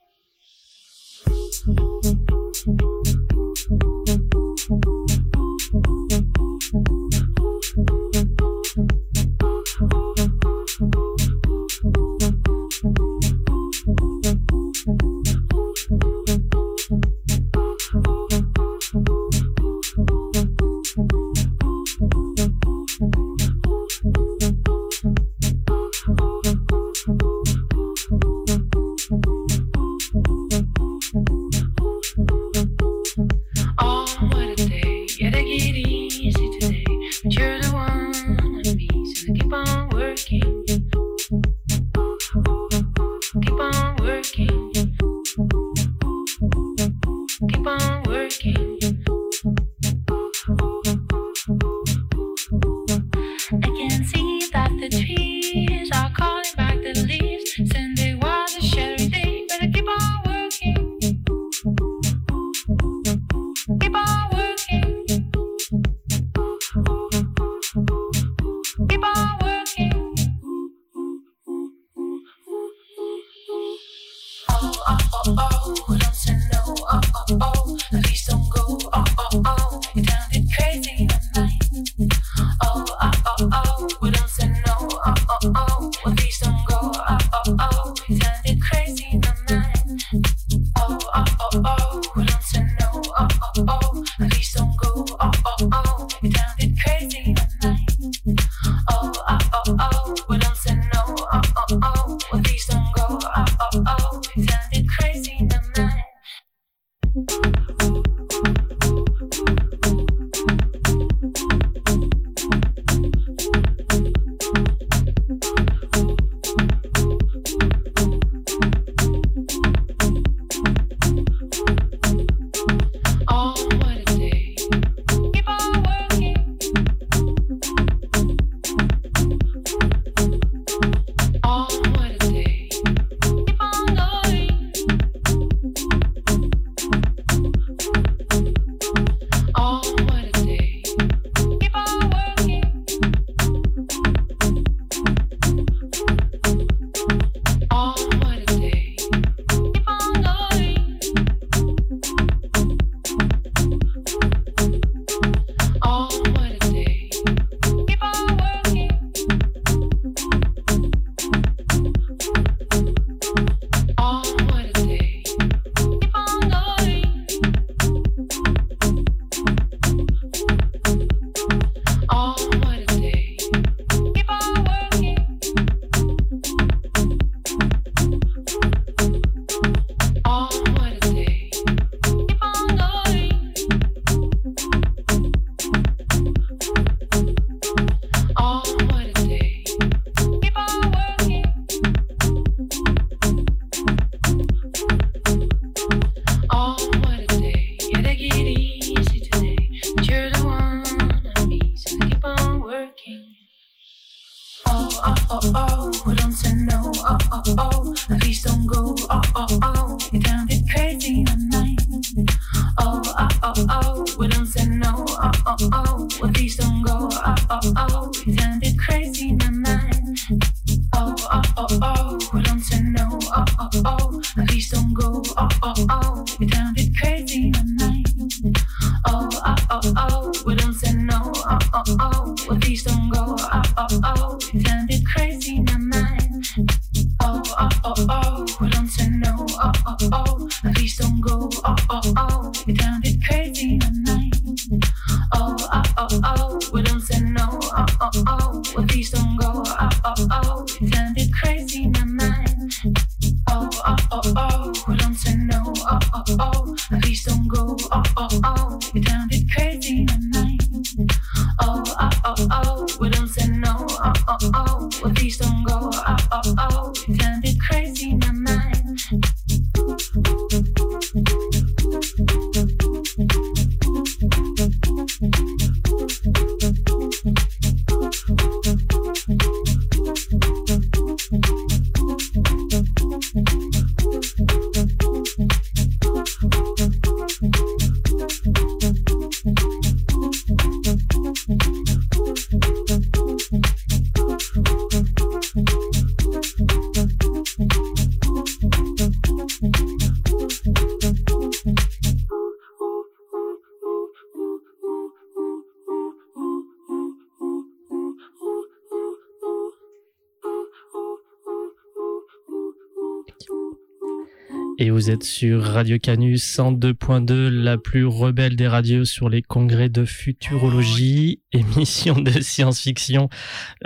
A: Et vous êtes sur Radio Canus 102.2, la plus rebelle des radios sur les congrès de futurologie, émission de science-fiction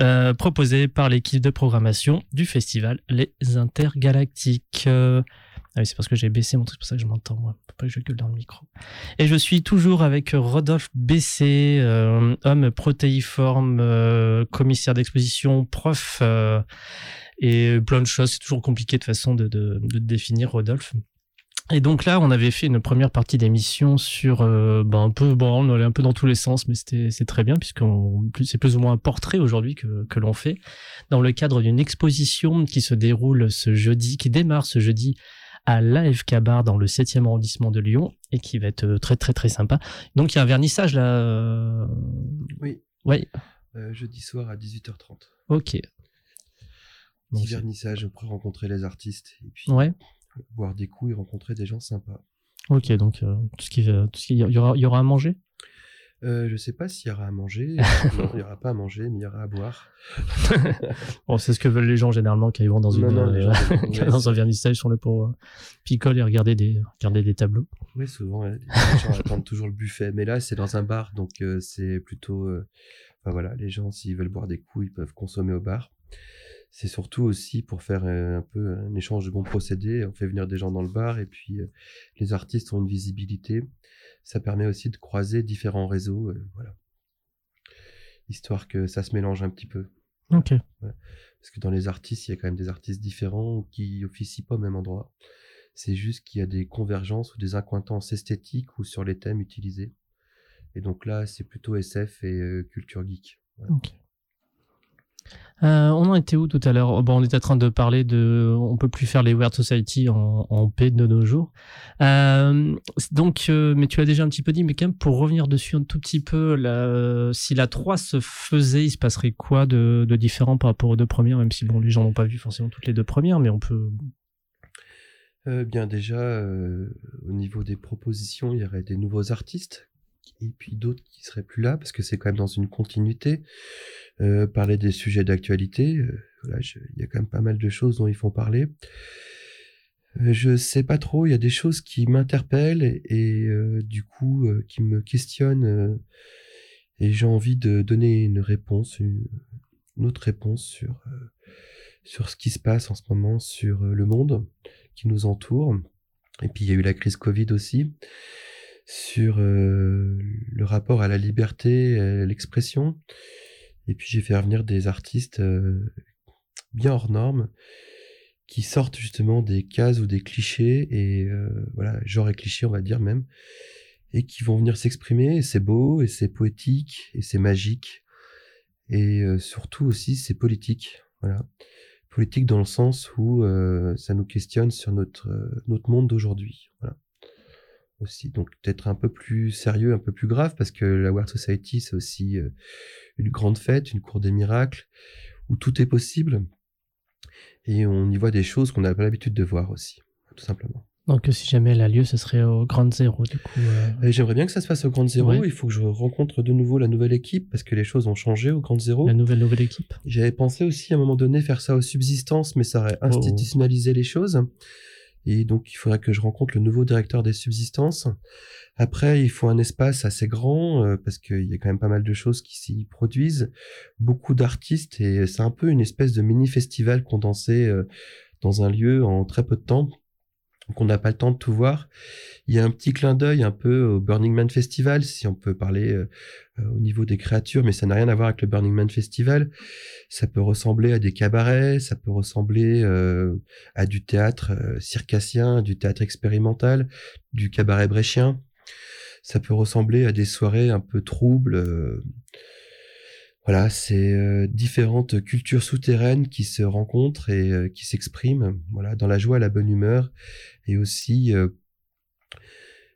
A: euh, proposée par l'équipe de programmation du festival Les Intergalactiques. Euh, ah oui, c'est parce que j'ai baissé mon truc, c'est pour ça que je m'entends, moi. Faut pas que je gueule dans le micro. Et je suis toujours avec Rodolphe Bessé, euh, homme protéiforme, commissaire d'exposition, prof, et plein de choses. C'est toujours compliqué de façon de, de, de définir Rodolphe. Et donc là, on avait fait une première partie d'émission sur, euh, ben un peu, bon, on allait un peu dans tous les sens, mais c'était c'est très bien puisque c'est plus ou moins un portrait aujourd'hui que, que l'on fait dans le cadre d'une exposition qui se déroule ce jeudi, qui démarre ce jeudi à l'AFK Bar dans le 7e arrondissement de Lyon et qui va être très très très sympa. Donc il y a un vernissage là. euh,
B: Oui, euh, jeudi soir à 18h30.
A: ok.
B: Petit vernissage pour rencontrer les artistes et puis
A: Ouais,
B: boire des coups et rencontrer des gens sympas.
A: ok. Donc euh, tout ce qui, va- tout ce qui, il y aura, y aura à manger?
B: Euh, je sais pas s'il y aura à manger. non, il y aura pas à manger, mais il y aura à boire. (laughs)
A: Bon, c'est ce que veulent les gens généralement quand ils vont dans une
B: Non, non, les
A: euh,
B: gens-
A: quand (laughs)
B: ouais,
A: dans un vernissage sur le pour euh, picole et regarder des regarder des tableaux.
B: Oui, souvent, les gens attendent toujours le buffet. Mais là, c'est dans un bar, donc euh, c'est plutôt. euh, Enfin voilà, les gens, s'ils veulent boire des coups, ils peuvent consommer au bar. C'est surtout aussi pour faire euh, un peu un échange de bons procédés. On fait venir des gens dans le bar et puis euh, les artistes ont une visibilité. Ça permet aussi de croiser différents réseaux, euh, voilà. Histoire que ça se mélange un petit peu.
A: Ok.
B: Parce que dans les artistes, il y a quand même des artistes différents qui officient pas au même endroit. C'est juste qu'il y a des convergences ou des accointances esthétiques ou sur les thèmes utilisés. Et donc là, c'est plutôt SF et culture geek. Voilà.
A: Ok. Euh, on en était où tout à l'heure? On était en train de parler de, on peut plus faire les Weird Society en, paix de nos jours. Euh, donc, euh, mais tu as déjà un petit peu dit, mais quand même pour revenir dessus un tout petit peu, si la 3 se faisait, il se passerait quoi de, de différent par rapport aux deux premières, même si bon, les gens n'ont pas vu forcément toutes les deux premières, mais on peut.
B: Bien déjà, au niveau des propositions, il y aurait des nouveaux artistes et puis d'autres qui seraient plus là parce que c'est quand même dans une continuité. Euh, parler des sujets d'actualité, euh, il y a quand même pas mal de choses dont ils font parler. Euh, je sais pas trop, il y a des choses qui m'interpellent et, euh, du coup qui me questionnent et j'ai envie de donner une réponse, une, une autre réponse sur sur ce qui se passe en ce moment sur le monde qui nous entoure. Et puis il y a eu la crise Covid aussi sur le rapport à la liberté, l'expression. Et puis j'ai fait revenir des artistes euh, bien hors normes qui sortent justement des cases ou des clichés et euh, voilà genre et clichés on va dire même et qui vont venir s'exprimer. Et c'est beau et c'est poétique et c'est magique et euh, surtout aussi c'est politique voilà. Politique dans le sens où ça nous questionne sur notre notre monde d'aujourd'hui voilà aussi donc peut-être un peu plus sérieux un peu plus grave parce que la Weird Society c'est aussi euh, une grande fête une cour des miracles où tout est possible et on y voit des choses qu'on n'a pas l'habitude de voir aussi tout simplement
A: Donc, si jamais elle a lieu, ce serait au Grand Zéro, du coup. euh,
B: j'aimerais bien que ça se fasse au Grand Zéro
A: Ouais.
B: il faut que je rencontre de nouveau la nouvelle équipe parce que les choses ont changé au Grand Zéro
A: la nouvelle nouvelle équipe.
B: J'avais pensé aussi à un moment donné faire ça aux subsistances, mais ça aurait
A: Oh.
B: institutionnalisé les choses. Et donc, il faudrait que je rencontre le nouveau directeur des subsistances. Après, il faut un espace assez grand, euh, parce qu'il y a quand même pas mal de choses qui s'y produisent. Beaucoup d'artistes, et c'est un peu une espèce de mini-festival condensé euh, dans un lieu en très peu de temps. Donc, on n'a pas le temps de tout voir. Il y a un petit clin d'œil un peu au Burning Man Festival, si on peut parler euh, euh, au niveau des créatures, mais ça n'a rien à voir avec le Burning Man Festival. Ça peut ressembler à des cabarets, ça peut ressembler euh, à du théâtre circassien, du théâtre expérimental, du cabaret bréchien. Ça peut ressembler à des soirées un peu troubles. Voilà, c'est euh, différentes cultures souterraines qui se rencontrent et euh, qui s'expriment, voilà, dans la joie, la bonne humeur, et aussi, euh,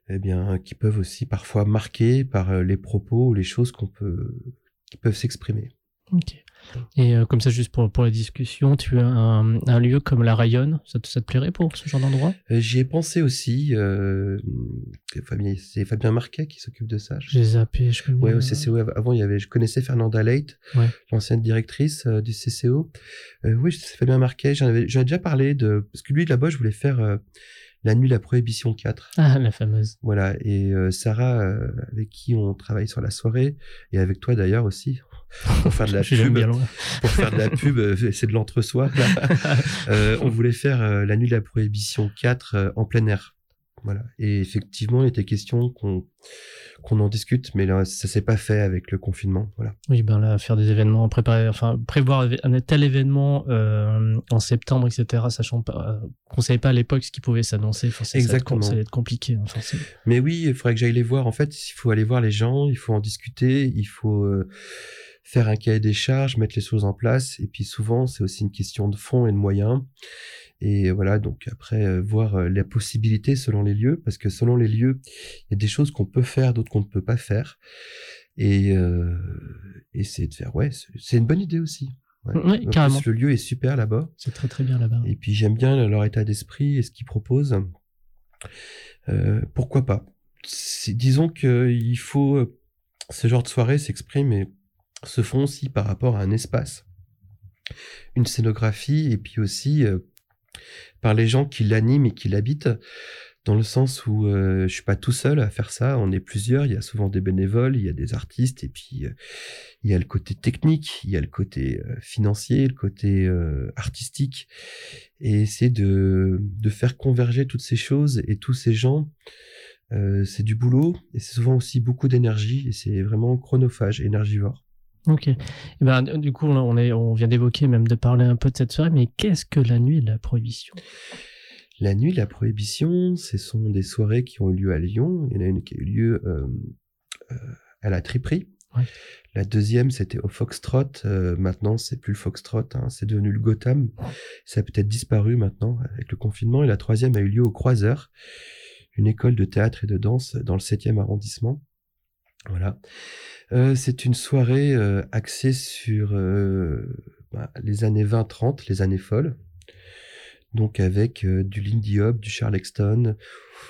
B: eh bien, qui peuvent aussi parfois marquer par euh, les propos ou les choses qu'on peut, qui peuvent s'exprimer.
A: Et euh, comme ça, juste pour, pour la discussion, tu as un, un lieu comme la Rayonne, ça te, ça te plairait pour ce genre d'endroit?
B: Euh, J'y ai pensé aussi. Euh, c'est Fabien, c'est Fabien Marquet qui s'occupe de ça. je
A: J'ai zappé, je connais.
B: Ouais, au CCO. Avant, il y avait, je connaissais Fernanda Leight,
A: Ouais.
B: l'ancienne directrice euh, du CCO. Oui, c'est Fabien Marquet. J'en avais, j'en déjà parlé de, parce que lui, là-bas, je voulais faire La nuit, la prohibition 4.
A: Ah, la fameuse.
B: Voilà. Et euh, Sarah, euh, avec qui on travaille sur la soirée, et avec toi d'ailleurs aussi, pour faire de la (laughs) pub,
A: bien loin.
B: pour faire de la pub, c'est de l'entre-soi. (laughs) Euh, on voulait faire euh, la nuit de la prohibition 4 euh, en plein air. Voilà. Et effectivement, il était question qu'on qu'on en discute, mais là, ça s'est pas fait avec le confinement. Voilà.
A: Oui, ben là, faire des événements, préparer, enfin, prévoir un tel événement euh, en septembre, etc., sachant pas, euh, qu'on savait pas à l'époque ce qui pouvait s'annoncer. Enfin, ça-
B: Exactement.
A: Ça allait être compliqué, hein.
B: Mais oui, il faudrait que j'aille les voir. En fait, il faut aller voir les gens, il faut en discuter, il faut euh, faire un cahier des charges, mettre les choses en place. Et puis souvent, c'est aussi une question de fonds et de moyens. Et voilà, donc après, euh, voir euh, les possibilités selon les lieux, parce que selon les lieux, il y a des choses qu'on peut faire, d'autres qu'on ne peut pas faire. Et, euh, c'est de faire, ouais, c'est une bonne idée aussi. Ouais.
A: Ouais,
B: En plus,
A: carrément.
B: le lieu est super là-bas.
A: C'est très très bien là-bas.
B: Et puis j'aime bien leur état d'esprit et ce qu'ils proposent. Euh, pourquoi pas? Disons qu'il faut ce genre de soirée s'exprime et se font aussi par rapport à un espace, une scénographie et puis aussi euh, par les gens qui l'animent et qui l'habitent. Dans le sens où euh, je suis pas tout seul à faire ça, on est plusieurs. Il y a souvent des bénévoles, il y a des artistes, et puis euh, il y a le côté technique, il y a le côté euh, financier, le côté artistique, et essayer de, faire converger toutes ces choses et tous ces gens. c'est du boulot et c'est souvent aussi beaucoup d'énergie et c'est vraiment chronophage, énergivore.
A: Ok. Eh ben, du coup, on, est, on vient d'évoquer, même de parler un peu de cette soirée, mais qu'est-ce que la nuit de la prohibition?
B: La nuit de la prohibition, ce sont des soirées qui ont eu lieu à Lyon. Il y en a une qui a eu lieu euh, euh, à la Triperie.
A: Ouais.
B: La deuxième, c'était au Foxtrot. Euh, maintenant, c'est plus le Foxtrot, hein, c'est devenu le Gotham. Ça a peut-être disparu maintenant avec le confinement. Et la troisième a eu lieu au Croiseur, une école de théâtre et de danse dans le 7e arrondissement. Voilà. Euh, c'est une soirée euh, axée sur euh, bah, les années 20-30, les années folles donc avec du Lindy Hop, du Charleston,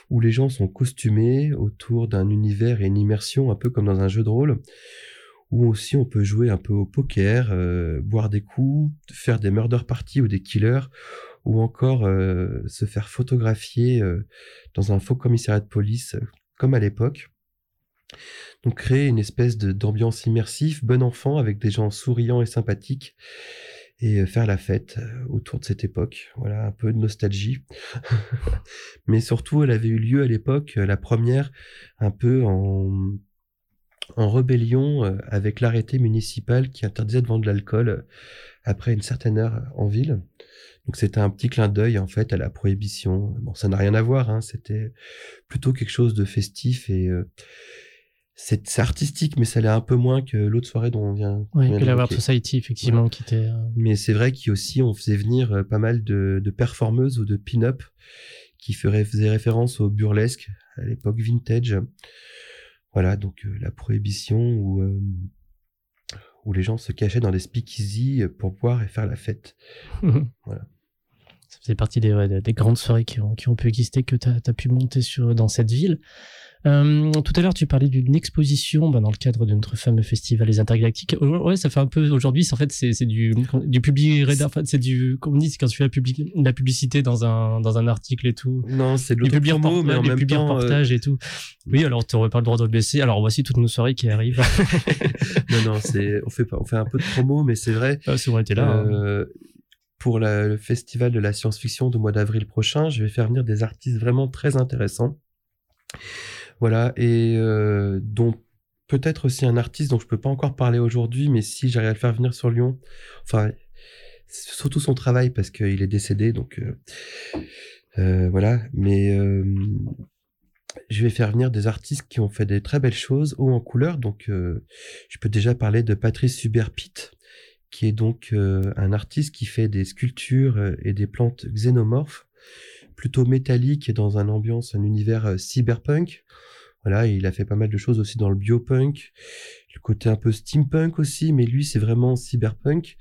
B: où les gens sont costumés autour d'un univers et une immersion un peu comme dans un jeu de rôle, où aussi on peut jouer un peu au poker, boire des coups, faire des murder parties ou des killers, ou encore se faire photographier dans un faux commissariat de police, comme à l'époque. Donc créer une espèce d'ambiance immersive, bon enfant, avec des gens souriants et sympathiques, et euh, faire la fête euh, autour de cette époque. Voilà, un peu de nostalgie. (laughs) Mais surtout, elle avait eu lieu à l'époque, euh, la première, un peu en, en rébellion avec l'arrêté municipal qui interdisait de vendre de l'alcool après une certaine heure en ville. Donc c'était un petit clin d'œil en fait à la prohibition. Bon, ça n'a rien à voir, hein, c'était plutôt quelque chose de festif et c'est artistique, mais ça l'est un peu moins que l'autre soirée dont on vient.
A: Oui, que la. Society, effectivement, qui était. euh,
B: Mais c'est vrai qu'aussi on faisait venir euh, pas mal de, de performeuses ou de pin-up qui feraient, faisaient référence au burlesque à l'époque vintage. Voilà, donc euh, la prohibition où, euh, où les gens se cachaient dans des speakeasy pour boire et faire la fête. (laughs) Voilà.
A: Faisait partie des, ouais, des- des grandes soirées qui ont, qui ont pu exister, que tu as, pu monter sur, dans cette ville. Euh, tout à l'heure, tu parlais d'une exposition bah, dans le cadre de notre fameux festival Les Intergalactiques. Euh, Ouais, ça fait un peu aujourd'hui, c'est- en fait, c'est c'est du, du public, c'est du, comme on dit, c'est quand tu fais la, public, la publicité dans un, dans un article et tout.
B: Non, c'est de
A: Du public
B: l'autopromo, mais en
A: du
B: même
A: public
B: temps... euh,
A: reportage et tout. Oui, alors tu n'aurais pas le droit de le baisser. Alors voici toutes nos soirées qui arrivent. (laughs)
B: non, non, c'est, on fait pas, on fait un peu de promo, mais c'est vrai.
A: Ah, si on était là. hein.
B: Pour le festival de la science-fiction du mois d'avril prochain, je vais faire venir des artistes vraiment très intéressants. Voilà, et euh, dont peut-être aussi un artiste dont je peux pas encore parler aujourd'hui, mais si j'arrive à le faire venir sur Lyon, enfin, surtout son travail parce qu'il est décédé, donc euh, euh, voilà, mais euh, je vais faire venir des artistes qui ont fait des très belles choses, haut en couleur, donc je peux déjà parler de Patrice Hubert-Pitt, qui est donc euh, un artiste qui fait des sculptures euh, et des plantes xénomorphes, plutôt métalliques et dans un ambiance, un univers euh, cyberpunk. Voilà, il a fait pas mal de choses aussi dans le biopunk, le côté un peu steampunk aussi, mais lui c'est vraiment cyberpunk.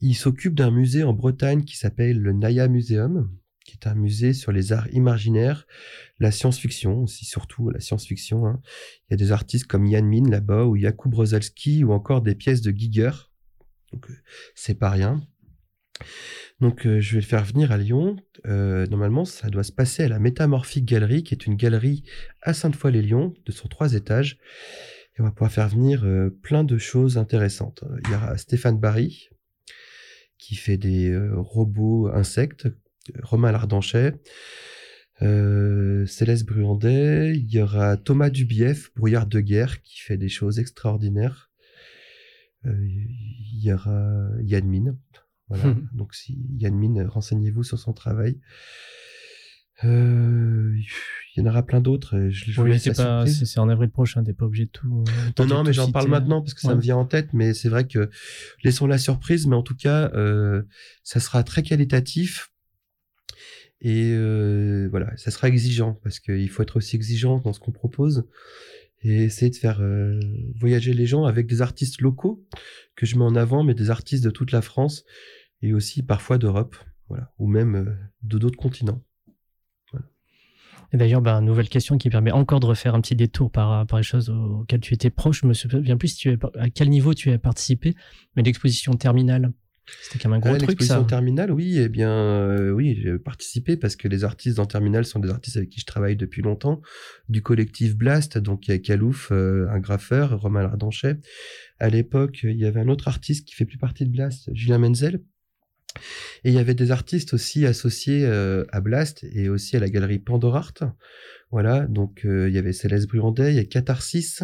B: Il s'occupe d'un musée en Bretagne qui s'appelle le Naya Museum, qui est un musée sur les arts imaginaires, la science-fiction aussi, surtout la science-fiction. hein. Il y a des artistes comme Yann Min là-bas, ou Jakub Rosalski, ou encore des pièces de Giger. Donc, euh, c'est pas rien. Donc, euh, je vais le faire venir à Lyon. Euh, normalement, ça doit se passer à la Métamorphique Galerie, qui est une galerie à Sainte-Foy-les-Lyons, de sur trois étages. Et on va pouvoir faire venir plein de choses intéressantes. Il y aura Stéphane Barry, qui fait des robots insectes, Romain Lardanchet, Céleste Bruandet, il y aura Thomas Dubief, brouillard de guerre, qui fait des choses extraordinaires. Euh, il y aura Yann Min. Voilà.
A: Mhm. (laughs)
B: Donc, si Yann Min, renseignez-vous sur son travail. Euh, il y en aura plein d'autres. euh, Je,
A: Oui, c'est en avril prochain, t'es pas obligé de tout. euh,
B: Non, mais j'en parle maintenant parce que ça me vient en tête, mais c'est vrai que laissons la surprise, mais en tout cas, euh, ça sera très qualitatif. Et voilà, ça sera exigeant parce qu'il faut être aussi exigeant dans ce qu'on propose et essayer de faire euh, voyager les gens avec des artistes locaux que je mets en avant, mais des artistes de toute la France et aussi parfois d'Europe, voilà, ou même euh, de d'autres continents.
A: Et d'ailleurs, bah, nouvelle question qui permet encore de refaire un petit détour par, par les choses auxquelles tu étais proche. Je me souviens plus si tu avais, à quel niveau tu as participé, mais l'exposition terminale, c'était quand même un gros
B: Ah,
A: truc,
B: L'exposition
A: ça.
B: Terminale, oui, eh bien, euh, oui, j'ai participé parce que les artistes dans Terminal sont des artistes avec qui je travaille depuis longtemps, du collectif Blast, donc il y a Kalouf, euh, un graffeur, Romain Lardanchet. À l'époque, il y avait un autre artiste qui fait plus partie de Blast, Julien Menzel. Et il y avait des artistes aussi associés euh, à Blast et aussi à la galerie Pandorart. Voilà, donc il y avait Céleste Bruandet, il y a Catharsis,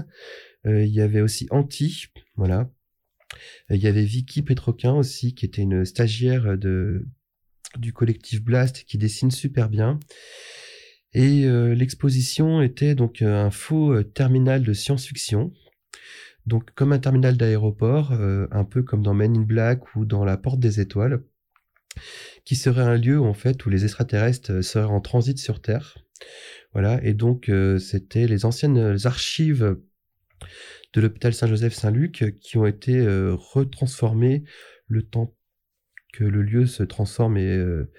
B: il y avait aussi Anti, voilà. Euh, Il y avait Vicky Petroquin aussi, qui était une stagiaire de, du collectif Blast, qui dessine super bien. Et euh, l'exposition était donc euh, un faux terminal de science-fiction. Donc comme un terminal d'aéroport, un peu comme dans Men in Black ou dans La Porte des Étoiles, qui serait un lieu en fait où les extraterrestres seraient en transit sur Terre. Voilà, et donc c'était les anciennes archives de l'hôpital Saint-Joseph-Saint-Luc euh, qui ont été euh, retransformées le temps que le lieu se transforme et euh,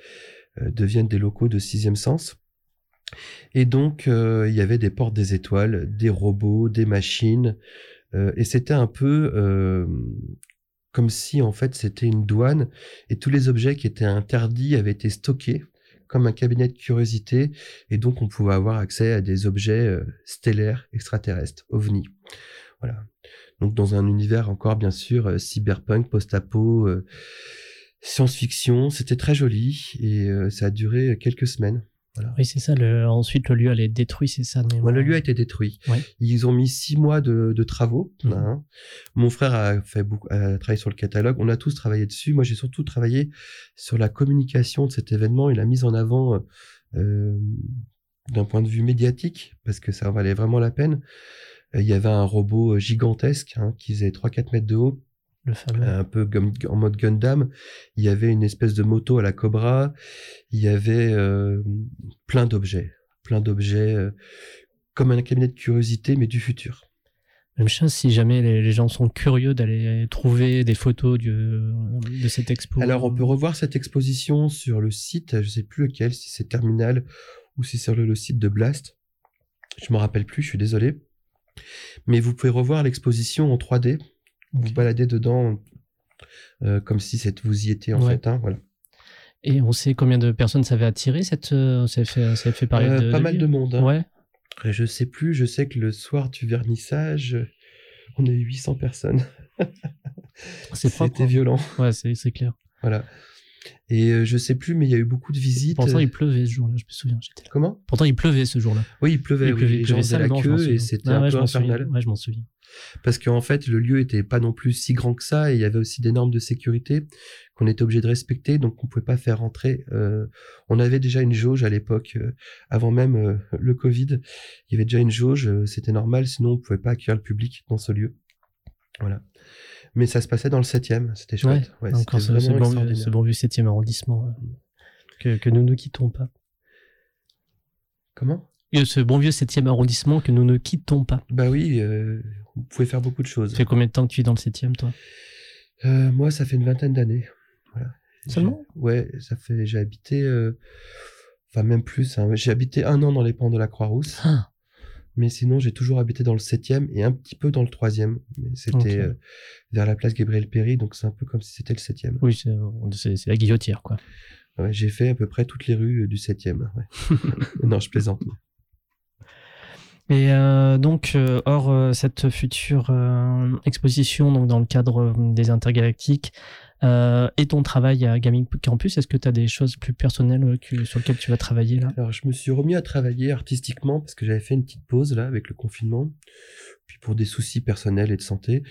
B: euh, devienne des locaux de sixième sens. Et donc, il y avait des portes des étoiles, des robots, des machines, et c'était un peu comme si en fait c'était une douane et tous les objets qui étaient interdits avaient été stockés comme un cabinet de curiosité, et donc on pouvait avoir accès à des objets stellaires, extraterrestres, ovnis. Voilà. Donc dans un univers encore bien sûr euh, cyberpunk, post-apo, euh, science-fiction, c'était très joli et euh, ça a duré quelques semaines.
A: Oui, c'est ça. Le... Ensuite, le lieu allait être détruit, c'est ça.
B: Ouais, le lieu a été détruit.
A: Ouais.
B: Ils ont mis six mois de, de travaux.
A: Mhm.
B: hein. Mon frère a fait beaucoup, a travaillé sur le catalogue. On a tous travaillé dessus. Moi, j'ai surtout travaillé sur la communication de cet événement et la mise en avant euh, d'un point de vue médiatique, parce que ça en valait vraiment la peine. Il y avait un robot euh, gigantesque hein, qui faisait 3-4 mètres de haut,
A: Le fameux.
B: un peu comme en mode Gundam. Il y avait une espèce de moto à la Cobra. Il y avait euh, plein d'objets, plein d'objets, euh, comme un cabinet de curiosité, mais du futur.
A: Même chose si jamais les, les gens sont curieux d'aller trouver des photos du, de cette expo.
B: Alors, on peut revoir cette exposition sur le site, je sais plus lequel, si c'est Terminal ou si c'est sur le, le site de Blast. Je me rappelle plus, je suis désolé. Mais vous pouvez revoir l'exposition en 3D. Vous baladez dedans euh, comme si vous y étiez en
A: Ouais.
B: fait. hein, voilà.
A: Et on sait combien de personnes ça avait attiré cette, euh, ça avait fait, ça avait fait parler
B: Euh,
A: de.
B: pas mal de monde. hein.
A: Ouais.
B: Et Je sais plus, je sais que le soir du vernissage, on a eu 800 personnes.
A: C'est. (laughs)
B: C'était
A: hein.
B: violent.
A: Ouais, c'est clair.
B: Voilà. Et euh, je sais plus, mais il y a eu beaucoup de visites.
A: Pourtant, il pleuvait ce jour-là, je me souviens. J'étais là.
B: Comment?
A: Pourtant, il pleuvait ce jour-là.
B: Oui, il pleuvait.
A: il
B: oui,
A: pleuvait,
B: les
A: il
B: gens
A: pleuvait
B: la
A: salement, je m'en
B: queue et c'était
A: Ouais,
B: un
A: ouais,
B: peu infernal.
A: Ouais, je m'en souviens.
B: Parce qu'en fait, le lieu était pas non plus si grand que ça et il y avait aussi des normes de sécurité qu'on était obligé de respecter, donc on pouvait pas faire rentrer. euh, on avait déjà une jauge à l'époque, euh, avant même euh, le Covid. Il y avait déjà une jauge, euh, c'était normal, sinon on pouvait pas accueillir le public dans ce lieu. Voilà. Mais ça se passait dans le 7e, c'était chouette. Ouais,
A: Encore ce, bon, vieux-
B: extraordinaire.
A: ce bon vieux 7 arrondissement euh, que, que nous ne quittons pas.
B: Comment?
A: Et ce bon vieux 7 arrondissement que nous ne quittons pas.
B: Bah oui, euh, vous pouvez faire beaucoup de choses.
A: Ça fait combien de temps que tu es dans le 7 toi?
B: Euh, moi, ça fait une vingtaine d'années. Voilà.
A: Seulement?
B: Ouais, ça fait. J'ai habité. euh, Enfin, même plus. hein, J'ai habité un an dans les pans de la Croix-Rousse.
A: Ah,
B: Mais sinon, j'ai toujours habité dans le 7e et un petit peu dans le 3e. Mais c'était euh, vers la place Gabriel Péry, donc c'est un peu comme si c'était le 7e.
A: Oui, c'est la guillotière, quoi.
B: Ouais, j'ai fait à peu près toutes les rues euh, du 7e. ouais. (laughs) non, je plaisante.
A: Et euh, donc, euh, hors euh, cette future exposition, donc dans le cadre des intergalactiques, euh, et ton travail à Gaming Campus, est-ce que tu as des choses plus personnelles euh, sur lesquelles tu vas travailler là?
B: Alors, je me suis remis à travailler artistiquement parce que j'avais fait une petite pause là avec le confinement, puis pour des soucis personnels et de santé.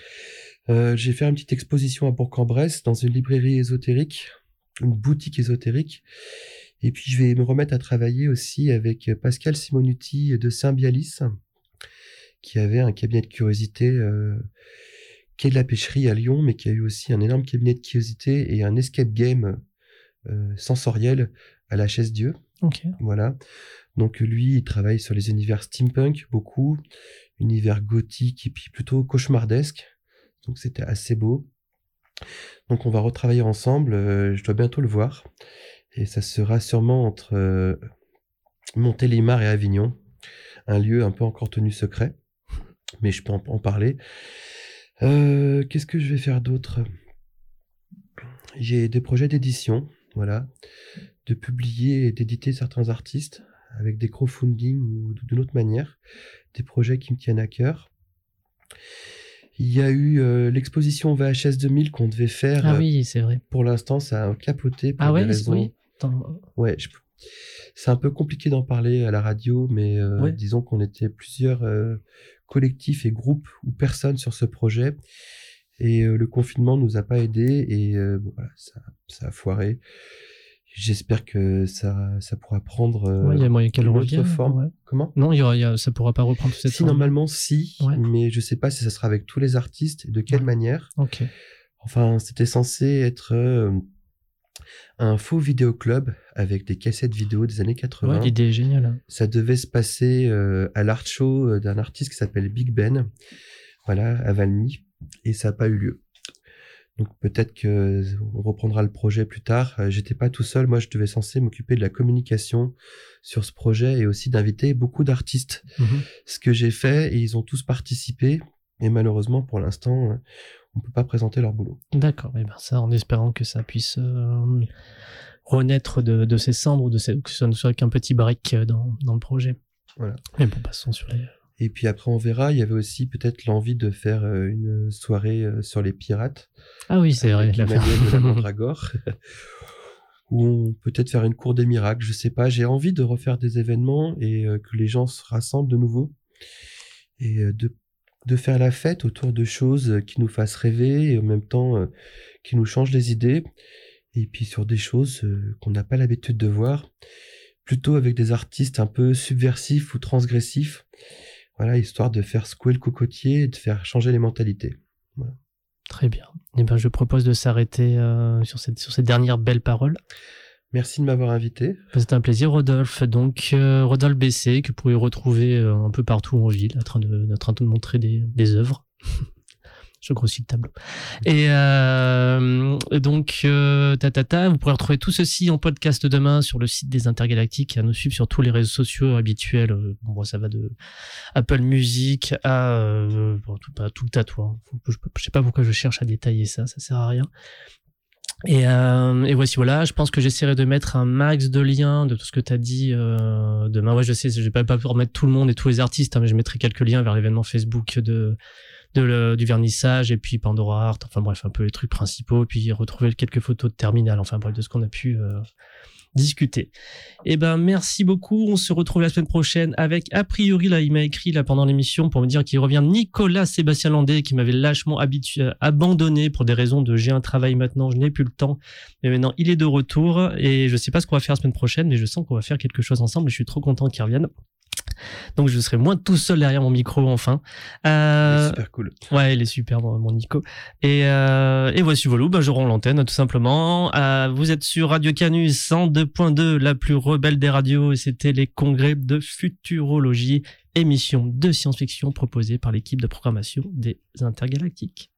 B: Euh, j'ai fait une petite exposition à Bourg-en-Bresse dans une librairie ésotérique, une boutique ésotérique. Et puis, je vais me remettre à travailler aussi avec Pascal Simonuti de Saint-Bialis, qui avait un cabinet de curiosité quai de la pêcherie à Lyon, mais qui a eu aussi un énorme cabinet de curiosité et un escape game euh, sensoriel à la chaise Dieu. Voilà. Donc lui, il travaille sur les univers steampunk beaucoup, univers gothique et puis plutôt cauchemardesque. Donc c'était assez beau. Donc on va retravailler ensemble. euh, je dois bientôt le voir. Et ça sera sûrement entre euh, Montélimar et Avignon. Un lieu un peu encore tenu secret. Mais je peux en, en parler. Euh, Qu'est-ce que je vais faire d'autre? J'ai des projets d'édition. Voilà de publier et d'éditer certains artistes avec des crowdfunding ou d'une autre manière, des projets qui me tiennent à cœur. Il y a eu euh, l'exposition VHS 2000 qu'on devait faire.
A: Ah
B: Euh,
A: oui, c'est vrai.
B: Pour l'instant, ça a capoté pour
A: Ah
B: des
A: ouais,
B: raisons.
A: oui. Attends,
B: Ouais, je- c'est un peu compliqué d'en parler à la radio, mais euh,
A: Ouais.
B: disons qu'on était plusieurs euh, collectifs et groupes ou personnes sur ce projet. Et euh, le confinement nous a pas aidés et euh, bon, voilà, ça, ça a foiré. J'espère que ça, ça pourra prendre euh,
A: ouais, il y a moyen qu'elle
B: une autre
A: revienne.
B: forme.
A: ouais.
B: Comment?
A: Non, il y aura, il y a- ça pourra pas reprendre cette
B: Si
A: forme.
B: normalement si,
A: Ouais.
B: mais je sais pas si ça sera avec tous les artistes et de quelle manière.
A: Ok.
B: Enfin, c'était censé être euh, un faux vidéoclub avec des cassettes vidéo des années 80.
A: Ouais, l'idée est géniale. hein.
B: Ça devait se passer euh, à l'art show euh, d'un artiste qui s'appelle Big Ben, voilà, à Valmy, et ça n'a pas eu lieu. Donc peut-être que on reprendra le projet plus tard. Euh, J'étais pas tout seul, moi je devais censé m'occuper de la communication sur ce projet et aussi d'inviter beaucoup d'artistes.
A: Mhm.
B: Ce que j'ai fait et ils ont tous participé. Et malheureusement pour l'instant, on peut pas présenter leur boulot.
A: D'accord. Et ben ça, en espérant que ça puisse euh, renaître de, de ses cendres ou de ses, que ce ne soit qu'un petit break euh, dans, dans le projet.
B: Voilà.
A: Mais bon, passons sur les.
B: Et puis après on verra. Il y avait aussi peut-être l'envie de faire euh, une soirée sur les pirates.
A: Ah oui, c'est vrai. la
B: de la (laughs) Mandragore. (laughs) Ou on peut-être faire une cour des miracles, je sais pas. J'ai envie de refaire des événements et que les gens se rassemblent de nouveau et de, de faire la fête autour de choses euh, qui nous fassent rêver et en même temps euh, qui nous changent les idées. Et puis sur des choses euh, qu'on n'a pas l'habitude de voir, plutôt avec des artistes un peu subversifs ou transgressifs. Voilà, histoire de faire secouer le cocotier et de faire changer les mentalités.
A: Très bien. Et ben, je propose de s'arrêter sur ces dernières belles paroles.
B: Merci de m'avoir invité.
A: C'était un plaisir, Rodolphe. Donc, euh, Rodolphe BC, que vous pouvez retrouver euh, un peu partout en ville, en train de, montrer des, œuvres. (laughs) Je grossis le tableau. Et euh, donc, vous pourrez retrouver tout ceci en podcast demain sur le site des Intergalactiques, à nous suivre sur tous les réseaux sociaux habituels. Bon, ça va de Apple Music à tout, le tatouage. Je, je sais pas pourquoi je cherche à détailler ça, ça sert à rien. Et, euh, et voici, voilà, je pense que j'essaierai de mettre un max de liens de tout ce que tu as dit euh, demain. Ouais, je sais, je vais pas pouvoir mettre tout le monde et tous les artistes, hein, mais je mettrai quelques liens vers l'événement Facebook de, du vernissage et puis Pandora Art, enfin bref, un peu les trucs principaux, puis retrouver quelques photos de terminal, enfin bref, de ce qu'on a pu euh, discuter. Et ben merci beaucoup, on se retrouve la semaine prochaine avec, a priori, là, il m'a écrit là pendant l'émission pour me dire qu'il revient Nicolas Sébastien Landais qui m'avait lâchement habitu- euh, abandonné pour des raisons de j'ai un travail maintenant, je n'ai plus le temps, mais maintenant il est de retour et je sais pas ce qu'on va faire la semaine prochaine, mais je sens qu'on va faire quelque chose ensemble et je suis trop content qu'il revienne. Donc je serai moins tout seul derrière mon micro enfin. Euh,
B: Super cool.
A: Ouais, il est super, mon mon Nico. Et, euh, et voici Volou, bah, je rends l'antenne, tout simplement. Euh, vous êtes sur Radio Canus 102.2, la plus rebelle des radios, et c'était les congrès de futurologie, émission de science-fiction proposée par l'équipe de programmation des Intergalactiques.